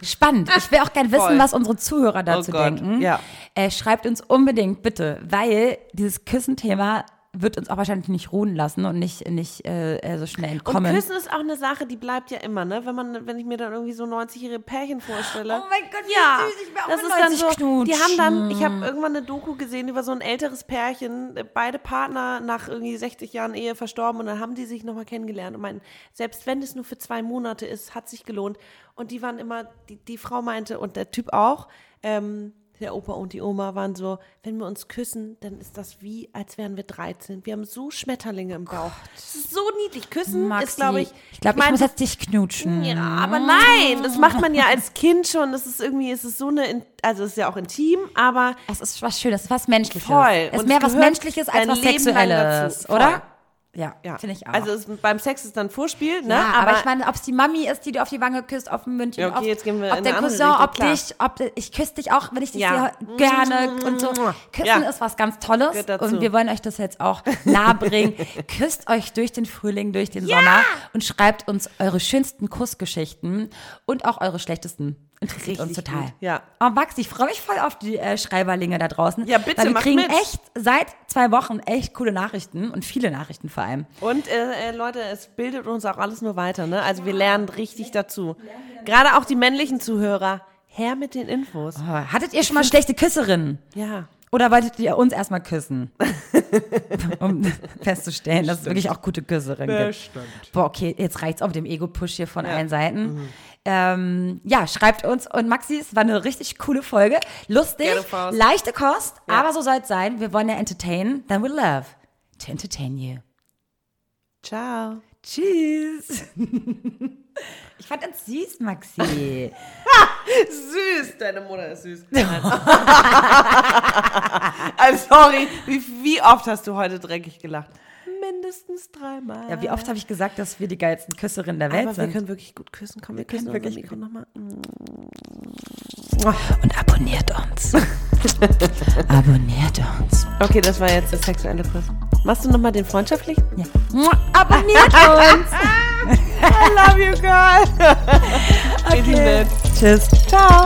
Speaker 3: Spannend. Ich will auch gerne wissen, was unsere Zuhörer dazu
Speaker 4: Oh
Speaker 3: denken.
Speaker 4: ja.
Speaker 3: Äh, schreibt uns unbedingt bitte, weil dieses Küssenthema wird uns auch wahrscheinlich nicht ruhen lassen und nicht, nicht äh, äh, so schnell entkommen.
Speaker 4: Und Küssen ist auch eine Sache, die bleibt ja immer, ne? Wenn man, wenn ich mir dann irgendwie so 90-jährige Pärchen vorstelle.
Speaker 3: Oh mein Gott, wie
Speaker 4: ja,
Speaker 3: süß, ich will auch
Speaker 4: das
Speaker 3: mit
Speaker 4: ist dann
Speaker 3: 90
Speaker 4: so. Die haben dann, ich
Speaker 3: knutschen.
Speaker 4: habe irgendwann eine Doku gesehen über so ein älteres Pärchen, beide Partner nach irgendwie 60 Jahren Ehe verstorben und dann haben die sich nochmal kennengelernt und meinten, selbst wenn es nur für zwei Monate ist, hat sich gelohnt. Und die waren immer, die, die Frau meinte und der Typ auch, ähm, der Opa und die Oma waren so, wenn wir uns küssen, dann ist das wie, als wären wir 13. Wir haben so Schmetterlinge im Bauch. Das ist so niedlich. Küssen
Speaker 3: Maxi,
Speaker 4: ist, glaube ich,
Speaker 3: ich glaube, ich,
Speaker 4: mein,
Speaker 3: muss jetzt dich knutschen.
Speaker 4: ja, aber nein, das macht man ja als Kind schon. Das ist irgendwie, es ist so eine, in- also es ist ja auch intim, aber
Speaker 3: Es ist was Schönes, was Menschliches.
Speaker 4: Voll.
Speaker 3: Es ist
Speaker 4: Und
Speaker 3: mehr was Menschliches als was
Speaker 4: Leben
Speaker 3: Sexuelles, oder? Ja,
Speaker 4: ja,
Speaker 3: finde ich auch.
Speaker 4: Also es, beim Sex ist dann Vorspiel, ne?
Speaker 3: ja, aber, ich meine, ob es die Mami ist, die dir auf die Wange küsst, auf dem Mündchen,
Speaker 4: Ja, okay,
Speaker 3: auf,
Speaker 4: jetzt gehen wir
Speaker 3: ob
Speaker 4: in
Speaker 3: der Cousin,
Speaker 4: andere
Speaker 3: ob
Speaker 4: Richtung,
Speaker 3: dich, ob ich küsse dich auch, wenn ich dich
Speaker 4: Ja.
Speaker 3: sehe, gerne und so. Küssen ist was ganz Tolles und wir wollen euch das jetzt auch nahe bringen. Küsst euch durch den Frühling, durch den Sommer und schreibt uns eure schönsten Kussgeschichten und auch eure schlechtesten. Interessiert uns total.
Speaker 4: gut, ja.
Speaker 3: Oh, Max, ich freue mich voll auf die äh, Schreiberlinge da draußen.
Speaker 4: Ja, bitte,
Speaker 3: Weil wir kriegen
Speaker 4: mit.
Speaker 3: echt seit zwei Wochen echt coole Nachrichten und viele Nachrichten vor allem.
Speaker 4: Und äh, äh, Leute, es bildet uns auch alles nur weiter, ne? Also wir lernen richtig dazu. Gerade auch die männlichen Zuhörer. Her mit den Infos.
Speaker 3: Oh, hattet ihr schon mal schlechte Küsserinnen?
Speaker 4: Ja.
Speaker 3: Oder wolltet ihr uns erstmal küssen? um festzustellen, dass es wirklich auch gute Küsserinnen gibt. Boah, okay, jetzt reicht's auch mit dem Ego-Push hier von allen Seiten. Ähm, ja, schreibt uns. Und Maxi, es war eine richtig coole Folge. Lustig, leichte Kost, aber so soll es sein. Wir wollen ja entertainen. Then we love to entertain you.
Speaker 4: Ciao.
Speaker 3: Tschüss. Ich fand uns süß, Maxi.
Speaker 4: Süß, deine Mutter ist süß. also sorry, wie, wie oft hast du heute dreckig gelacht? Mindestens dreimal.
Speaker 3: Ja, wie oft habe ich gesagt, dass wir die geilsten Küsserinnen der Welt
Speaker 4: Aber wir
Speaker 3: sind?
Speaker 4: können wirklich gut küssen. Komm, wir, küssen
Speaker 3: können
Speaker 4: unser
Speaker 3: wirklich
Speaker 4: Mikro nochmal.
Speaker 3: Und abonniert uns. abonniert uns.
Speaker 4: Okay, das war jetzt der sexuelle Kuss. Machst du nochmal den freundschaftlichen?
Speaker 3: Ja. Abonniert uns.
Speaker 4: I love you, girl. Nett.
Speaker 3: Tschüss.
Speaker 4: Ciao.